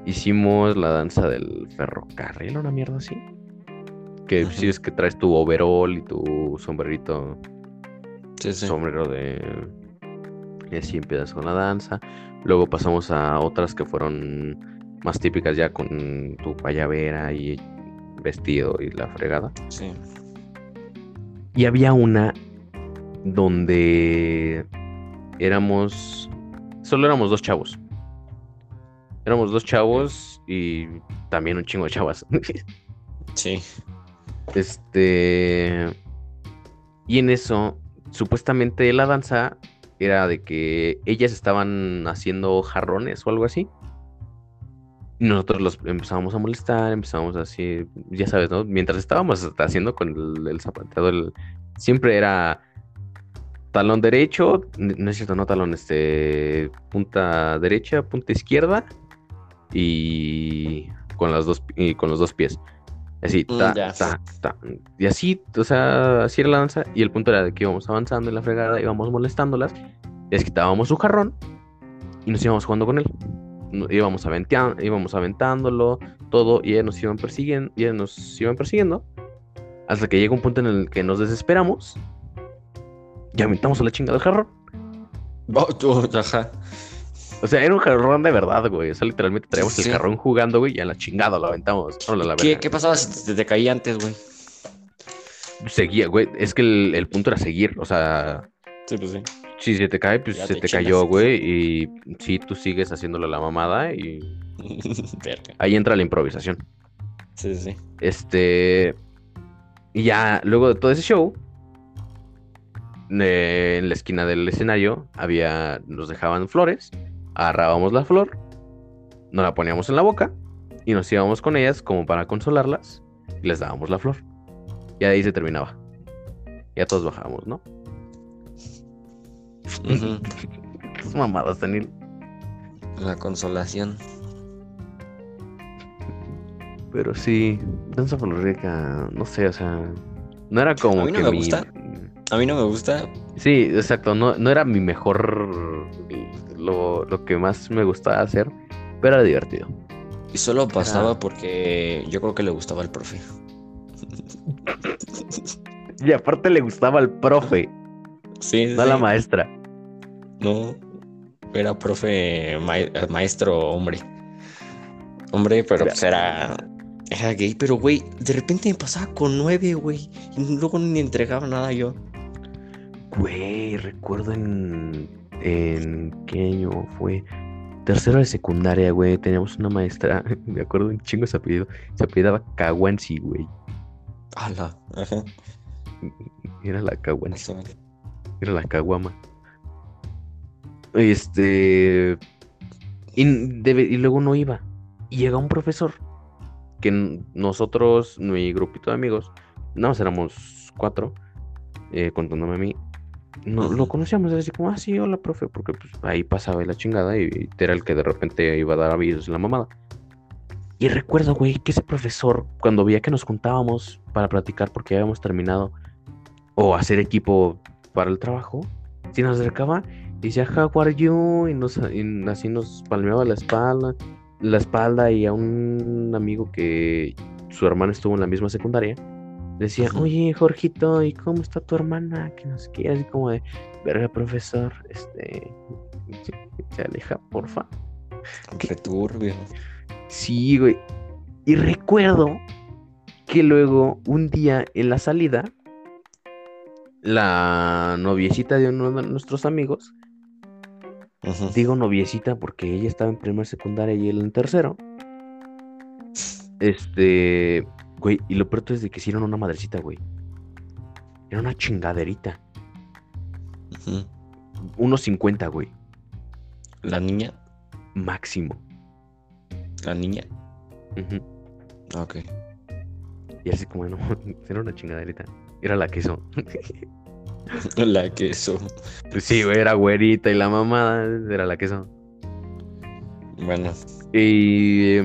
hicimos la danza del ferrocarril, una mierda así. Que si es que traes tu overall y tu sombrerito, Sí, sí. sombrero de... Y así empiezas con la danza. Luego pasamos a otras que fueron más típicas ya con tu payavera y vestido y la fregada. Sí. Y había una donde éramos. Solo éramos dos chavos. Éramos dos chavos y también un chingo de chavas. Sí. este. Y en eso, supuestamente la danza era de que ellas estaban haciendo jarrones o algo así. Nosotros los empezábamos a molestar, empezábamos así, ya sabes, ¿no? Mientras estábamos haciendo con el, el zapateado, el- siempre era talón derecho, no es cierto, no talón, este, punta derecha, punta izquierda y con las dos, y con los dos pies. Así, Mm, ta, ta, ta. Y así, o sea, así era la danza. Y el punto era de que íbamos avanzando en la fregada, íbamos molestándolas, les quitábamos su jarrón y nos íbamos jugando con él. Íbamos, aventea- íbamos aventándolo, todo, y ellas nos iban persiguiendo, y ellas nos iban persiguiendo, hasta que llega un punto en el que nos desesperamos y aventamos a la chingada el jarrón. Oh. O sea, era un jarrón de verdad, güey. O sea, literalmente traíamos Sí. el jarrón jugando, güey, y a la chingada lo aventamos. La ¿Qué, verga. ¿Qué pasaba si te, te caía antes, güey? Seguía, güey. Es que el, el punto era seguir. O sea, Sí, pues sí. Si se te cae, pues Ya se te cayó, güey. Y sí, tú sigues haciéndole la mamada y ahí entra la improvisación. Sí, sí. Este. Y ya, luego de todo ese show, eh, en la esquina del escenario había. Nos dejaban flores, agarrábamos la flor, nos la poníamos en la boca y nos íbamos con ellas como para consolarlas y les dábamos la flor. Y ahí se terminaba. Ya todos bajábamos, ¿no? Tus mamadas, Daniel. La consolación. Pero sí, danza folclórica, no sé, o sea, no era como A mí no que me mi... gusta. A mí no me gusta. Sí, exacto, no, no era mi mejor, lo, lo que más me gustaba hacer, pero era divertido. Y solo pasaba porque yo creo que le gustaba al profe. Y aparte le gustaba al profe, Sí, no a la maestra. No. Era profe mae- maestro hombre. Hombre, pero pues era. Era gay, pero güey, de repente me pasaba con nueve, güey. Y luego ni entregaba nada yo. Güey, recuerdo en, en qué año fue. Tercero de secundaria, güey, teníamos una maestra, me acuerdo un chingo ese apellido, se apellidaba Caguansi, güey. Ala. Ajá. Era la Caguansi. Eso. Era la caguama. Este. Y, debe- y luego no iba. Y llega un profesor. Que nosotros, mi grupito de amigos, nada más éramos cuatro, eh, contándome a mí. No, lo conocíamos, era así como, ah, sí, hola, profe, porque pues, ahí pasaba la chingada y, era el que de repente iba a dar avisos en la mamada. Y recuerdo, güey, que ese profesor, cuando veía que nos juntábamos para platicar porque ya habíamos terminado, o hacer equipo para el trabajo, si nos acercaba decía, how are you? Y, nos, y así nos palmeaba la espalda, la espalda y a un amigo que su hermana estuvo en la misma secundaria, decía, oye, Jorgito, ¿y cómo está tu hermana? Que nos quiere, así como de, verga, profesor, este, se aleja, porfa. Returbio. Sí, güey. Y recuerdo que luego, un día en la salida, la noviecita de uno de nuestros amigos, Digo noviecita porque ella estaba en primer secundaria y él en tercero. Este, güey, y lo peor es de que hicieron una madrecita, güey. Era una chingaderita. Ujú. Unos 50, güey. La niña. Máximo. La niña. Ujú. Ok. Y así como, no, era una chingaderita. Era la queso. La queso. Pues sí, güey, era güerita y la mamada era la queso. Bueno. Y.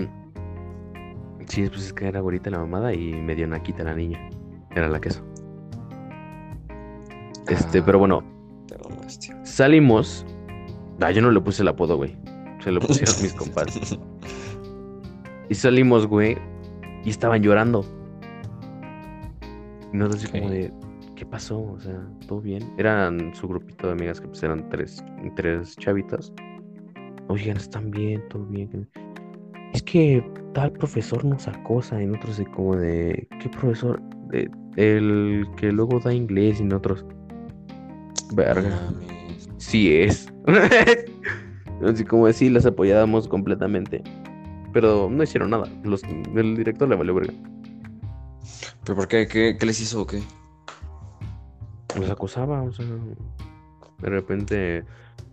Sí, pues es que era güerita la mamada y medio naquita la niña. Era la queso. Este, Ah, pero bueno, salimos. Ah, yo no le puse el apodo, güey. Se lo pusieron mis compas. Y salimos, güey, y estaban llorando. Y nosotros así como de, ¿qué pasó? O sea, ¿todo bien? Eran su grupito de amigas que pues eran tres, tres chavitas. Oigan, ¿están bien? ¿Todo bien? Es que tal profesor nos acosa y nosotros así como de, ¿qué profesor? De- el que luego da inglés y nosotros, verga. Mames. Sí es. Así como decir, las apoyábamos completamente. Pero no hicieron nada. Los, el director le valió verga. ¿Pero por qué? ¿Qué, qué les hizo o qué? Los acosaba, o sea. De repente,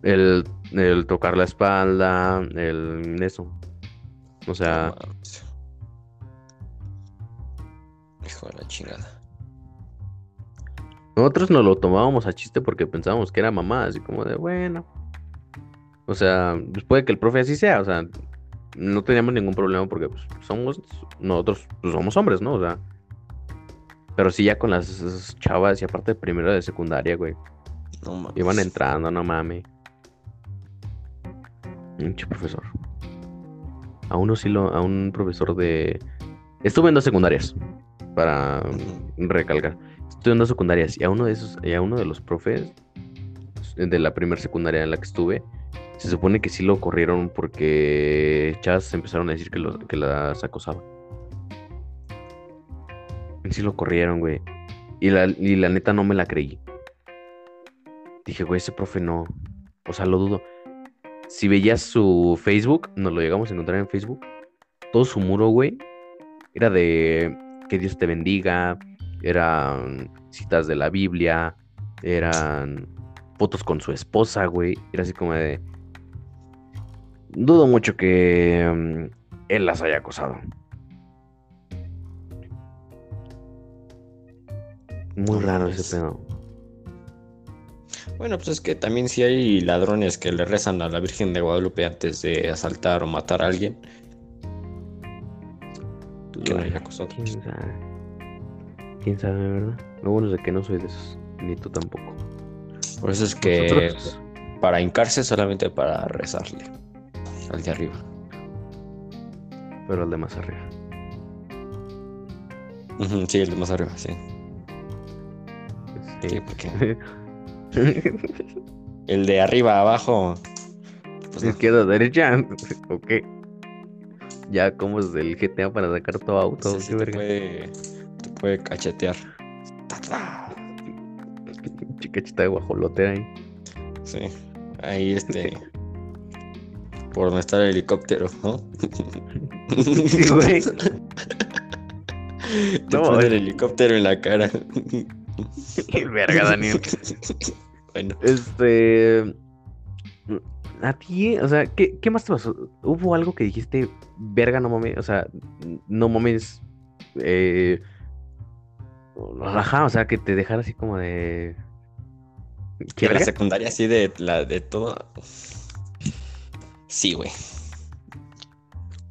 el, el tocar la espalda, el eso. O sea, mames. Hijo de la chingada. nosotros nos lo tomábamos a chiste porque pensábamos que era mamá, así como de bueno. O sea, pues puede que el profe así sea, o sea, no teníamos ningún problema porque pues, somos, nosotros pues, somos hombres, ¿no? O sea, pero sí ya con las chavas y aparte de primero de secundaria, güey, No mames. iban entrando, no mames. Pinche profesor. A uno sí lo, a un profesor de... Estuve en dos secundarias, para recalcar. Estuve en dos secundarias y a uno de esos, y a uno de los profes de la primera secundaria en la que estuve, se supone que sí lo corrieron porque chavas empezaron a decir que, los, que las acosaban. Y Sí lo corrieron, güey. Y la, y la neta no me la creí. Dije, güey, ese profe no. O sea, lo dudo. Si veías su Facebook, nos lo llegamos a encontrar en Facebook. Todo su muro, güey, era de que Dios te bendiga. Eran citas de la Biblia. Eran fotos con su esposa, güey. Era así como de. Dudo mucho que mm, él las haya acosado. Muy No raro ese pedo. Bueno, pues es que también si hay ladrones que le rezan a la Virgen de Guadalupe antes de asaltar o matar a alguien, que no haya acosado. ¿Quién sabe? ¿Quién sabe, verdad? Lo bueno es de que no soy de esos. Ni tú tampoco. Por eso es que Nosotros- para hincarse solamente para rezarle al de arriba. Pero el de más arriba. Sí, el de más arriba, sí. Sí. Sí, porque el de arriba abajo. Pues no. Izquierda, derecha. ok. Ya como es del GTA para sacar tu auto. Sí qué te puede, te puede cachetear. De guajolote ahí. Sí. Ahí este. Por donde está el helicóptero, ¿no? Sí, güey. Te No, pone el eh. helicóptero en la cara. Verga, Daniel. bueno, Este. A ti, o sea, ¿qué, qué más te pasó? ¿Hubo algo que dijiste, verga, no mames? O sea, no mames. Eh, ajá, o sea, que te dejara así como de. que la verga? secundaria así de la de todo. Sí, güey.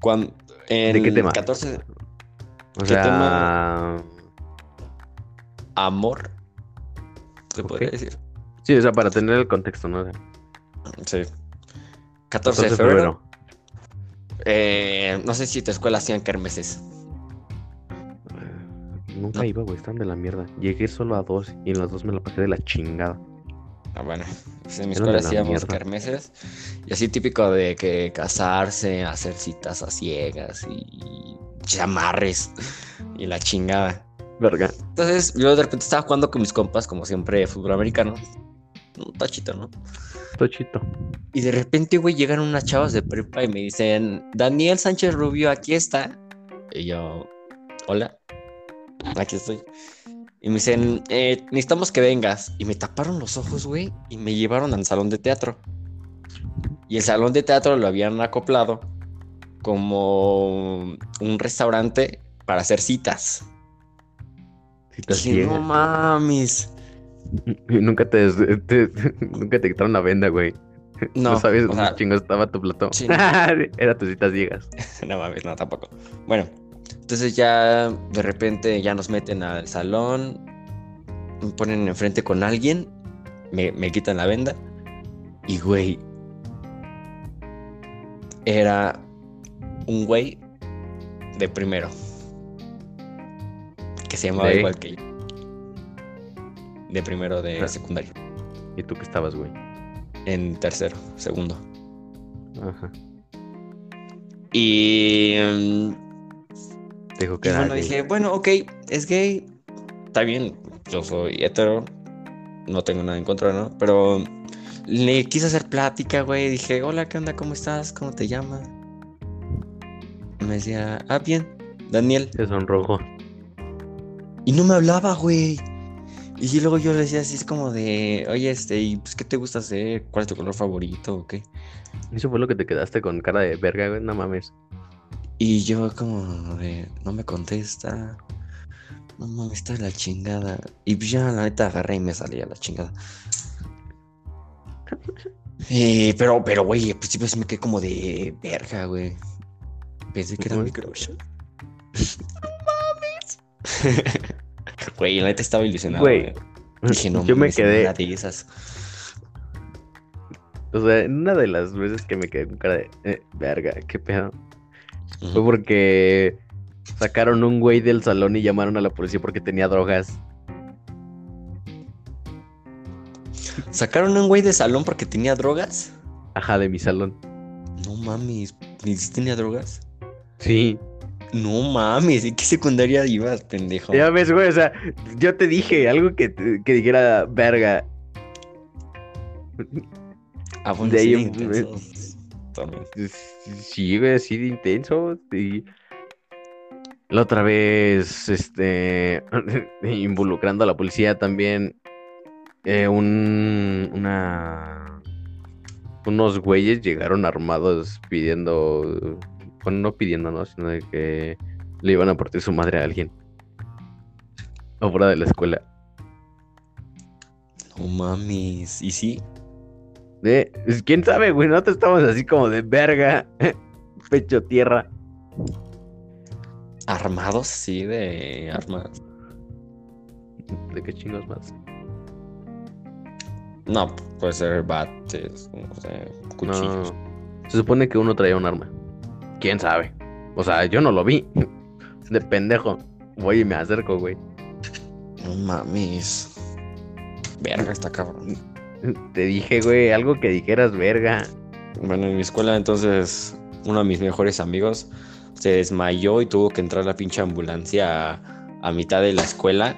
Cuando. En ¿De qué tema? 14, O ¿qué sea. tema? Amor. Se podría decir. Sí, o sea, para tener el contexto, ¿no? Sí. 14 de 14 febrero. Eh, no sé si tu escuela hacían kermeses. Eh, Nunca No. iba, güey, están de la mierda. Llegué solo a dos y en las dos me la pasé de la chingada. Ah, bueno, pues en mi escuela hacíamos kermeses y así típico de que casarse, hacer citas a ciegas y chamarres y la chingada. Verga. Entonces yo de repente estaba jugando con mis compas, como siempre, fútbol americano. Un tachito, ¿no? Tochito. Y de repente, güey, llegan unas chavas de prepa y me dicen, Daniel Sánchez Rubio, aquí está. Y yo, hola, aquí estoy. Y me dicen, "Eh, necesitamos que vengas. Y me taparon los ojos, güey, y me llevaron al salón de teatro. Y el salón de teatro lo habían acoplado como un restaurante para hacer citas. Dije, no mames. Nunca te, nunca te quitaron la venda, güey. No, No, sabes dónde chingo estaba tu platón. sí, no. Era tus citas ciegas. No mames, no, tampoco. Bueno, entonces ya de repente ya nos meten al salón, me ponen enfrente con alguien, me, me quitan la venda y güey, era un güey de primero. Que se llamaba ¿De? igual que yo. De primero de Ah. secundario. ¿Y tú qué estabas, güey? En tercero, segundo. Ajá. Y. Te dijo que Y era bueno, gay. dije, bueno, ok, es gay. Está bien, yo soy hetero. No tengo nada en contra, ¿no? Pero le quise hacer plática, güey. Dije, hola, ¿qué onda? ¿Cómo estás? ¿Cómo te llamas? Me decía, ah, bien, Daniel. Se sonrojó. Y no me hablaba, güey. Y luego yo le decía así, es como de, oye, este, ¿y pues qué te gusta hacer? ¿Cuál es tu color favorito o qué? Eso fue lo que te quedaste con cara de verga, güey. No mames. Y yo como de, no me contesta. No mames, está de la chingada. Y pues ya la neta agarré y me salí a la chingada. Eh, pero, pero, güey, al principio sí me quedé como de verga, güey. Pensé que era mi crush. no mames. Güey, la neta estaba ilusionado. Güey. Dije, no yo me quedé. una de esas. O sea, en una de las veces que me quedé con cara de eh, verga, qué pedo. Fue porque sacaron un güey del salón y llamaron a la policía porque tenía drogas. ¿Sacaron un güey de salón porque tenía drogas? Ajá, de mi salón. No mames, ¿ni si tenía drogas? Sí. No mames, ¿en qué secundaria ibas, pendejo? Ya ves, güey, o sea, yo te dije algo que, que dijera verga. Ah, bueno, de sí, ahí, intensos. También. Sí, güey, así de intenso. Y la otra vez, este, involucrando a la policía también, eh, un, una, unos güeyes llegaron armados pidiendo, bueno, no pidiendo, ¿no? Sino de que le iban a partir su madre a alguien. Afuera de la escuela. No mames, ¿y sí? Eh, ¿Quién sabe, güey? Nosotros estamos así como de verga, pecho tierra. ¿Armados? Sí, de armas. ¿De qué chingos más? No, puede ser bates, no sé, cuchillos. No. Se supone que uno traía un arma. ¿Quién sabe? O sea, yo no lo vi. De pendejo. Voy y me acerco, güey. No mames. Verga, está cabrón. Te dije, güey, algo que dijeras, verga. Bueno, en mi escuela entonces uno de mis mejores amigos se desmayó y tuvo que entrar la pinche ambulancia a, a mitad de la escuela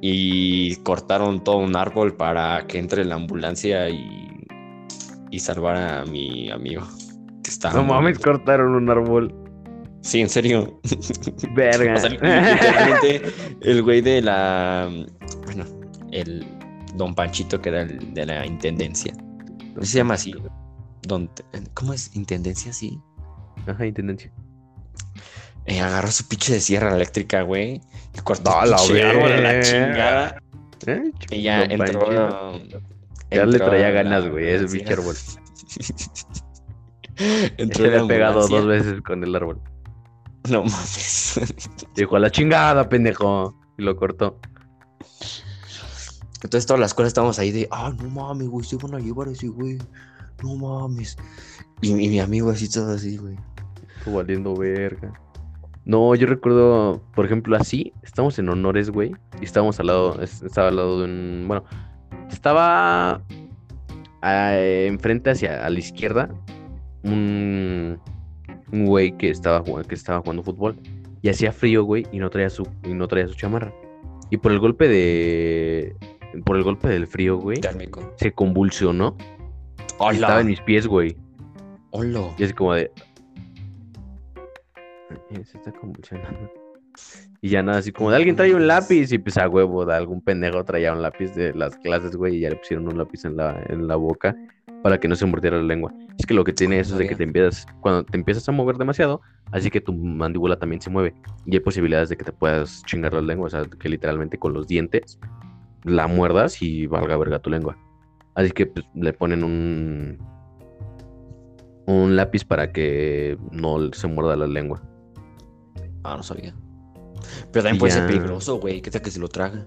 y cortaron todo un árbol para que entre la ambulancia y, y salvar a mi amigo. Estaba No mames, cortaron un árbol. Sí, en serio. Verga. O sea, literalmente el güey de la... Bueno, el don Panchito que era el de la intendencia. No se llama así. Don, ¿Cómo es? ¿Intendencia? Sí. Ajá, intendencia. Eh, agarró su pinche de sierra eléctrica, güey. Y cortó el la árbol a la chingada. ¿Eh? Y ya Don entró. Panchito. Ya le traía ganas, güey, ese pinche árbol. entró Se la le ha pegado dos veces con el árbol. No mames. Dijo a la chingada, pendejo. Y lo cortó. Entonces todas las escuela estábamos ahí de, ah, no mames, güey, se van a llevar a ese güey. No mames. Y, y mi amigo así todo así, güey. Estuvo valiendo verga. No, yo recuerdo, por ejemplo, así, estamos en honores, güey, y estábamos al lado, es- estaba al lado de un, bueno, estaba ah, enfrente hacia a la izquierda un, un güey que estaba jugando, que estaba jugando fútbol y hacía frío, güey, y no traía su y no traía su chamarra. Y por el golpe de por el golpe del frío, güey, Térmico. se convulsionó. y estaba Hola. en mis pies, güey. Hola. Y así como de. "Eh, Se está convulsionando. Y ya nada, así como de alguien trae un lápiz. Y pues a huevo, de algún pendejo traía un lápiz de las clases, güey. Y ya le pusieron un lápiz en la, en la boca para que no se mordiera la lengua. Es que lo que tiene eso es de que te empiezas. Cuando te empiezas a mover demasiado, así que tu mandíbula también se mueve. Y hay posibilidades de que te puedas chingar la lengua. O sea, que literalmente con los dientes la muerdas y valga verga tu lengua. Así que pues, le ponen un, un lápiz para que no se muerda la lengua. Ah, no sabía. Pero también puede ser peligroso, güey. ¿Qué tal que se lo traga?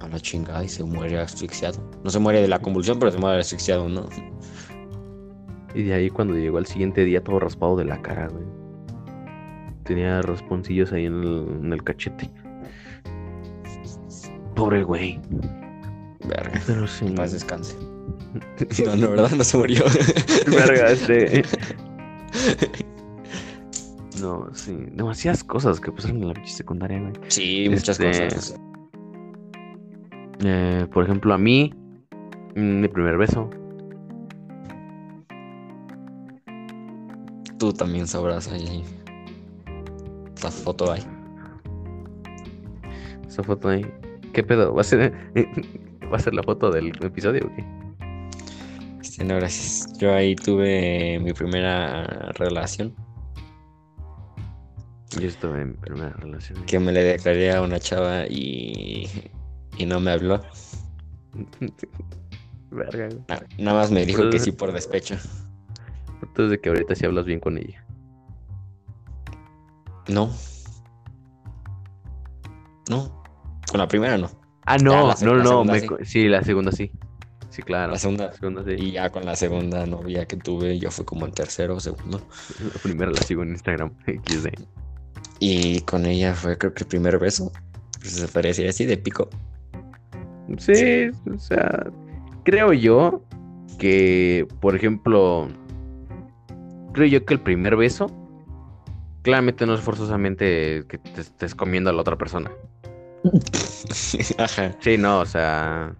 A la chingada y se muere asfixiado. No se muere de la convulsión, pero se muere asfixiado, ¿no? Y de ahí cuando llegó al siguiente día todo raspado de la cara, güey. tenía rasponcillos ahí en el, en el cachete. Pobre güey. Verga. Pero sí. Paz descanse. No, no, ¿verdad? No se murió. Verga, este. No, sí. Demasiadas cosas que pasaron en la pinche secundaria, güey. Sí, muchas Este- cosas. Eh, por ejemplo, a mí, mm, mi primer beso. Tú también sabrás ahí. La foto ahí. Esa foto ahí. ¿Qué pedo? ¿Va a ser, ¿va a ser la foto del episodio o qué? Este, no, gracias. Yo ahí tuve mi primera relación. Yo estuve en primera relación. Que me le declaré a una chava y. Y no me habló. Verga, güey. Na- Nada más me dijo que sí por despecho. Entonces de que ahorita sí hablas bien con ella. No. No. Con la primera no. Ah, Ya, no, la no, la no, me sí. la segunda sí. Sí, claro. La segunda. La segunda sí. Y ya con la segunda novia que tuve, yo fui como en tercero o segundo. La primera la sigo en Instagram. XD. Y con ella fue creo que el primer beso. Pues se parecía así de pico. Sí, o sea, creo yo que, por ejemplo, creo yo que el primer beso, claramente no es forzosamente que te estés comiendo a la otra persona. Ajá. Sí, no, o sea,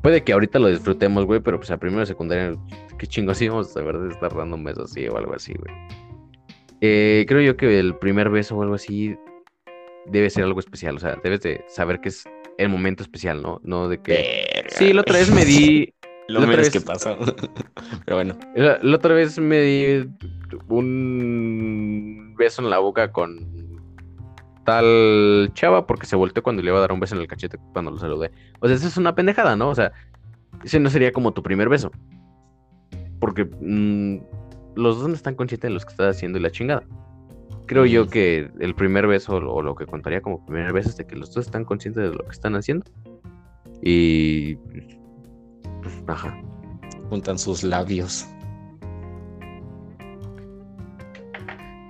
puede que ahorita lo disfrutemos, güey, pero pues a primero secundaria, qué chingo así vamos a ver de estar dando un beso así o algo así, güey. Eh, creo yo que el primer beso o algo así debe ser algo especial, o sea, debes de saber que es el momento especial, ¿no? No de que... Verga. Sí, la otra vez me di. Lo menos vez- que pasó. Pero bueno. La, la otra vez me di un beso en la boca con tal chava porque se volteó cuando le iba a dar un beso en el cachete cuando lo saludé. O sea, eso es una pendejada, ¿no? O sea, ese no sería como tu primer beso. Porque mm, los dos no están conscientes de lo que estás haciendo y la chingada. Creo yo que el primer beso o lo que contaría como primer beso es de que los dos están conscientes de lo que están haciendo. Y... Pues, ajá. Juntan sus labios.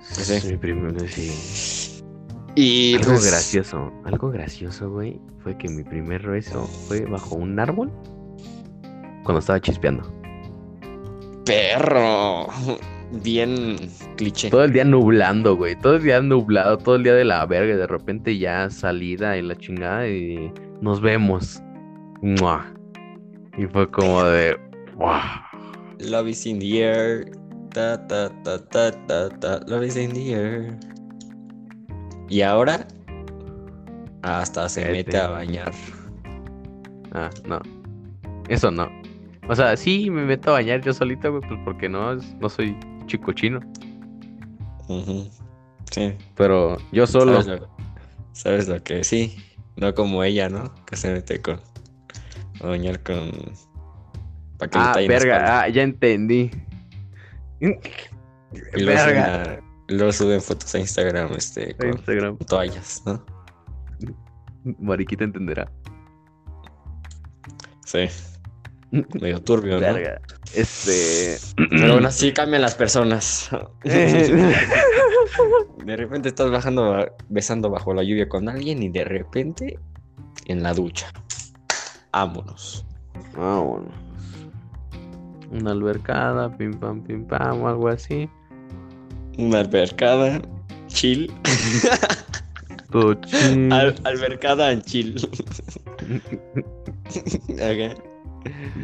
Sí. Mi primer sí. Y Algo pues, gracioso, algo gracioso, güey, fue que mi primer beso fue bajo un árbol cuando estaba chispeando. Perro. Bien cliché. Todo el día nublando, güey, todo el día nublado, todo el día de la verga, y de repente ya salida y la chingada y nos vemos. ¡Mua! Y fue como de, ¡wow! Love is in the air. Ta, ta, ta, ta, ta, ta. Love is in the air. Y ahora. Hasta se Vete. mete a bañar. Ah, no. Eso no. O sea, sí me meto a bañar yo solito, güey, pues porque no, no soy chico chino. Sí. Pero yo solo. ¿Sabes lo, sabes lo que sí? No como ella, ¿no? Que se mete con. A bañar con. Para que Ah, verga, ah, ya entendí. Y luego suben, a- luego suben fotos a Instagram, este, con Instagram. toallas, ¿no? Mariquita entenderá. Sí. Medio turbio, ¿no? Verga. Este. Pero aún así cambian las personas. De repente estás bajando, besando bajo la lluvia con alguien y de repente en la ducha. Vámonos. Vámonos. Una albercada, pim pam, pim pam, o algo así. Una albercada, chill. Todo chill. Al- albercada en chill. Acá,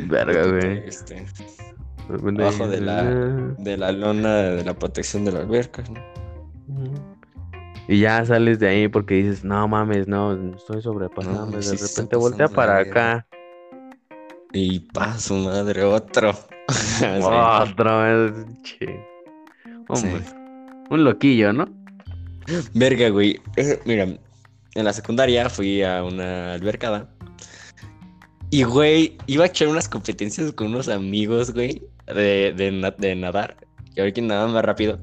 Verga, güey. este, abajo de la- de la lona de la protección de la alberca. ¿no? Y ya sales de ahí porque dices, no mames, no, estoy sobrepasando. No, de sí repente voltea para acá. Y pa, su madre, otro. Vez. che. Hombre, Sí. un loquillo, ¿no? Verga, güey. Eh, Mira, en la secundaria fui a una albercada. Y, güey, iba a echar unas competencias con unos amigos, güey, de, de, na- de nadar. Y a ver quién nada más rápido.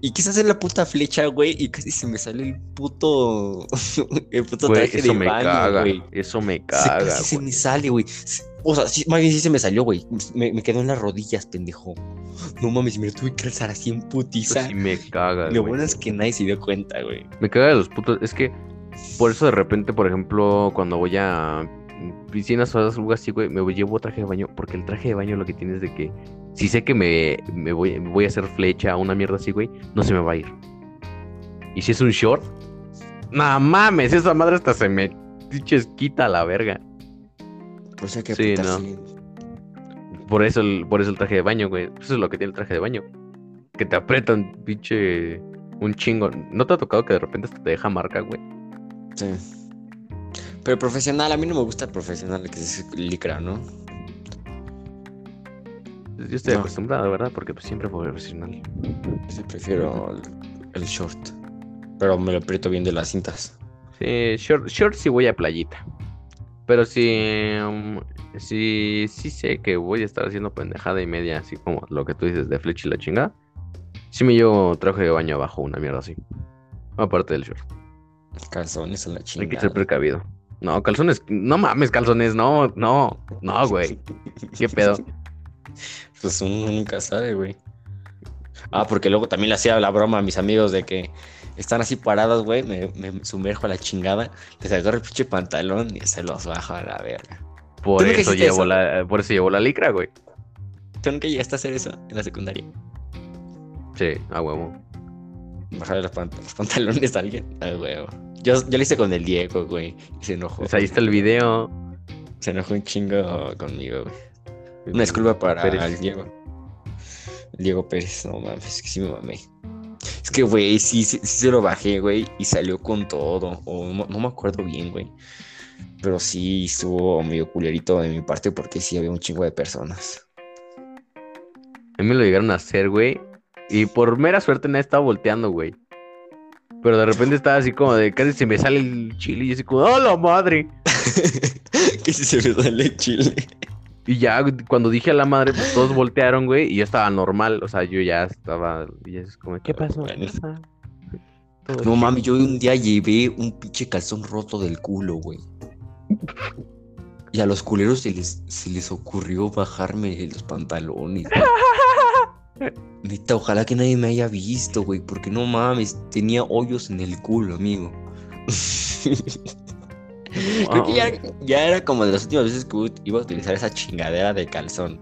Y quise hacer la puta flecha, güey. Y casi se me sale el puto. el puto Güey, traje eso de me baño, caga. güey. Eso me Se- caga, casi se me sale, güey. O sea, sí, más bien sí se me salió, güey. Me, me quedó en las rodillas, pendejo. No mames, me lo tuve que alzar así en Eso putiza. sí me caga, Lo güey. bueno es que nadie se dio cuenta, güey. Me caga de los putos. Es que por eso de repente, por ejemplo, cuando voy a piscinas o algo así, güey, me llevo traje de baño. Porque el traje de baño lo que tiene es de que si sé que me, me voy, me voy a hacer flecha o una mierda así, güey, no se me va a ir. Y si es un short, no mames, esa madre hasta se me pinches quita la verga. Eso hay que Sí, no. Por eso el, por eso el traje de baño, güey. Eso es lo que tiene el traje de baño. Que te aprietan, pinche, un chingo. ¿No te ha tocado que de repente te deja marca, güey? Sí. Pero profesional, a mí no me gusta el profesional que es licra, ¿no? Yo estoy No. acostumbrado, ¿verdad? Porque pues, siempre fue profesional. Sí prefiero el, el short. Pero me lo aprieto bien de las cintas. Sí, short, short sí voy a playita. Pero sí, um, sí, sí sé que voy a estar haciendo pendejada y media, así como lo que tú dices de flecha y la chingada. Sí me llevo traje de baño abajo, una mierda así. Aparte del short. Calzones en la Hay que chingada. ser precavido. No, calzones, no mames, calzones, no, no, no, güey. ¿Qué pedo? Pues uno nunca sabe, güey. Ah, porque luego también le hacía la broma a mis amigos de que están así parados, güey. Me, me sumerjo a la chingada, les agarro el pinche pantalón y se los bajo a la verga. Por ¿Tú nunca eso llevo eso? la, por eso llevo la licra, güey. ¿Tú nunca llegaste a hacer eso en la secundaria? Sí, a huevo. Bajar los, pant- los pantalones a alguien. Ah, huevo. Yo, yo lo hice con el Diego, güey. Y se enojó. Pues ahí está el video. Se enojó un chingo conmigo, güey. Una disculpa para Pérez. el Diego. Diego Pérez, no mames, que sí me mamé. Es que, güey, sí, sí, sí se lo bajé, güey, y salió con todo. O no, no me acuerdo bien, güey. Pero sí estuvo medio culerito de mi parte porque sí había un chingo de personas. A mí me lo llegaron a hacer, güey. Y por mera suerte nadie estaba volteando, güey. Pero de repente estaba así como de casi se me sale el chile y yo así como, ¡oh, la madre! que si se me sale el chile. Y ya cuando dije a la madre, pues todos voltearon, güey, y yo estaba normal. O sea, yo ya estaba. Y es como, ¿qué pasó? Todo No mames, yo un día llevé un pinche calzón roto del culo, güey. Y a los culeros se les, se les ocurrió bajarme los pantalones. güey. Neta, ojalá que nadie me haya visto, güey, porque no mames, tenía hoyos en el culo, amigo. Creo que ya, ya era como de las últimas veces que iba a utilizar esa chingadera de calzón.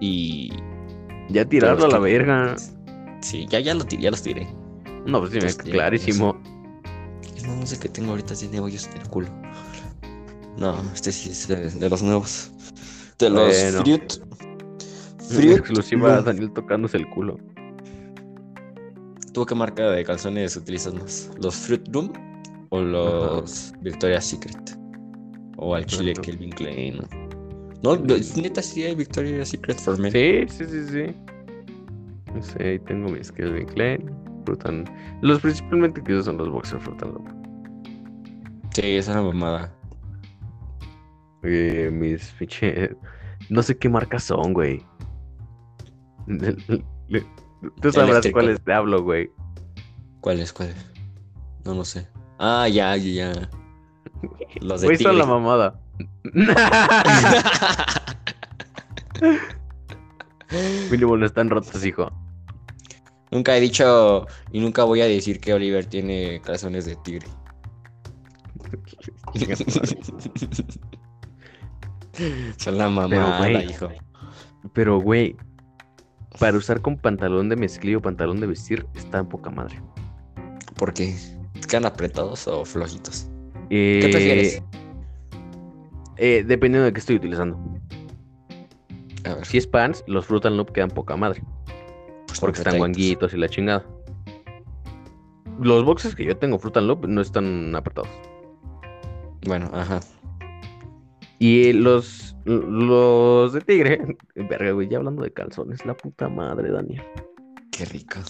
Y. Ya tirarlo a la verga. Sí, ya, ya, lo, ya los tiré. No, pues sí, me ya, clarísimo. No, no sé qué tengo ahorita, tiene hoyos en el culo. No, este sí es de, de los nuevos. De los Bueno. Fruit. Fruit Exclusiva. Daniel tocándose el culo. ¿Tú qué marca de calzones utilizas más? ¿Los Fruit Loom o los Victoria's Secret? O al chile Ajá. Kelvin Klein. No, neta sí hay Victoria's Secret for Men. Sí, sí, sí, sí. No sé, ahí tengo mis Kelvin Klein. Frutan. Los principalmente que uso son los boxers Frutan Loop. Sí, esa es una mamada. Eh, mis pinche. No sé qué marcas son, güey. Tú sabrás Eléctrico. cuáles te hablo, güey. ¿Cuál es? ¿Cuál es? No lo sé. Ah, ya, ya, ya. Los de Güey, son la mamada. Mínimo no están rotos, hijo. Nunca he dicho y nunca voy a decir que Oliver tiene calzones de tigre. Son la mamada, güey. hijo. Pero, güey, para usar con pantalón de mezclilla o pantalón de vestir, está en poca madre. ¿Por qué? ¿Quedan apretados o flojitos? Eh, ¿Qué prefieres? eh, dependiendo de qué estoy utilizando. A ver, Si es pants, los Fruit and Loop quedan poca madre. pues Porque están guanguitos y la chingada. Los boxes que yo tengo Fruit and Loop no están apretados. Bueno, ajá. Y los, los de tigre, verga, güey, ya hablando de calzones, la puta madre, Daniel. Qué rico.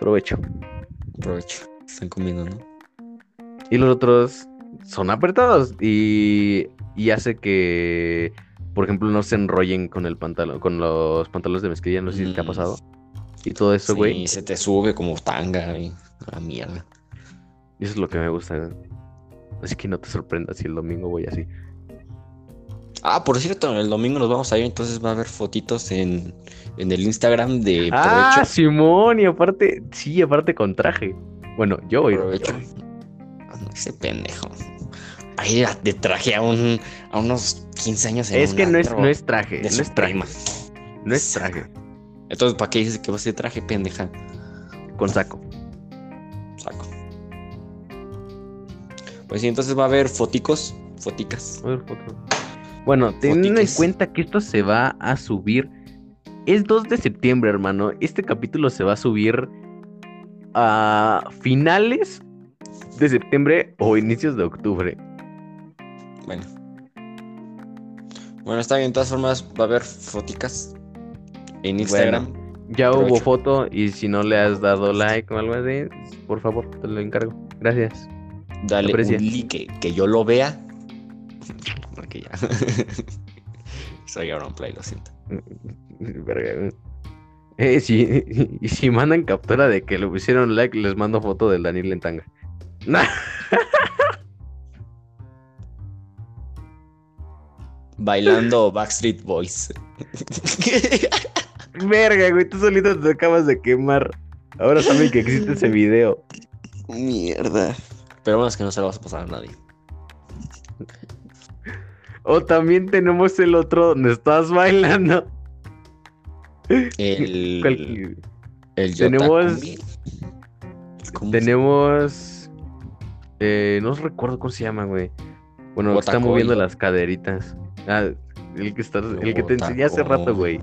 Provecho. Aprovecho. Están comiendo, ¿no? Y los otros son apretados y, y hace que por ejemplo, no se enrollen con el pantalón, con los pantalones de mezclilla, no sé si te ha Mm. pasado. Y todo eso, güey. Sí, se te sube como tanga, güey. A la mierda. Eso es lo que me gusta. güey. Así que no te sorprendas si el domingo voy así. Ah, por cierto, el domingo nos vamos a ir, entonces va a haber fotitos en, en el Instagram de Ah, Provecho. Simón, y aparte, sí, aparte con traje. Bueno, yo voy. Provecho. Ah, Ese pendejo. Va a ir a- de traje a, un, a unos 15 años en Es un que no es, no es traje, de no es traje. prima. No es traje. Entonces, ¿para qué dices que vas de traje, pendeja? Con saco. Saco. Pues sí, entonces va a haber foticos, foticas. A ver, foto. Bueno, teniendo en cuenta que esto se va a subir. Es 2 de septiembre, hermano. Este capítulo se va a subir a finales de septiembre o inicios de octubre. Bueno. Bueno, está bien, de todas formas va a haber foticas en Instagram. Ya hubo foto y si no le has dado like o algo así, por favor, te lo encargo. Gracias. Dale un like que yo lo vea. Porque ya. Soy Aaron Play, lo siento. Eh, si, y si mandan captura de que le pusieron like, les mando foto del Daniel en tanga. Bailando Backstreet Boys. Verga, güey, tú solito te acabas de quemar. Ahora saben que existe ese video. Mierda. Pero bueno, es que no se lo vas a pasar a nadie. O también tenemos el otro donde estás bailando. El. ¿Cuál- El Tenemos- Yotakumi. ¿Cómo se- Tenemos. Eh, no recuerdo cómo se llama, güey. Bueno, está moviendo las caderitas. Ah, el que, está, el que te enseñé hace rato, güey.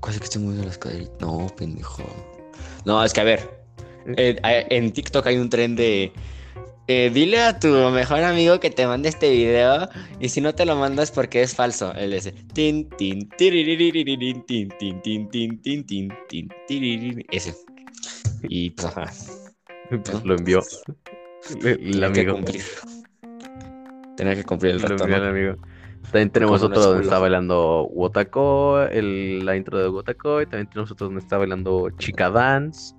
¿Cuál es el que estoy moviendo las caderitas? No, pendejo. No, es que a ver. eh, a- en TikTok hay un tren de. Eh, dile a tu mejor amigo que te mande este video. Y si no te lo mandas porque es falso. Él dice. Tin, tin, tin, tin, tin, tin, tin, tin. Ese. Y pues ajá. Pues lo envió. El, que amigo. cumplir. Tenía que cumplir el reto, amigo. También tenemos otro donde está bailando Wotako, el, la intro de Wotako. Y también tenemos otro donde está bailando Chica Dance.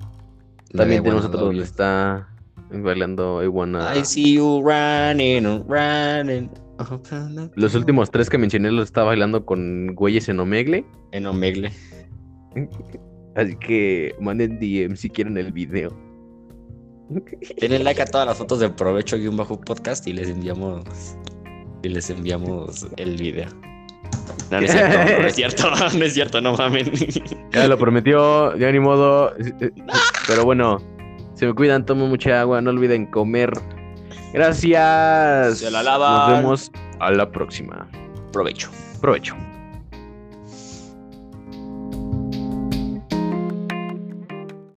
También tenemos otro donde está bailando I Wanna. I see you running, running. Los últimos tres que mencioné los está bailando con güeyes en Omegle. En Omegle. Así que manden DM si quieren el video. Denle like a todas las fotos de provecho y un bajo podcast y les enviamos y les enviamos el video. No, no es cierto, no es cierto, no es cierto, no mamen. Ya lo prometió, ya ni modo. Pero bueno, se me cuidan, tomen mucha agua, no olviden comer. Gracias. Se la lavan. Nos vemos a la próxima. Provecho. Provecho.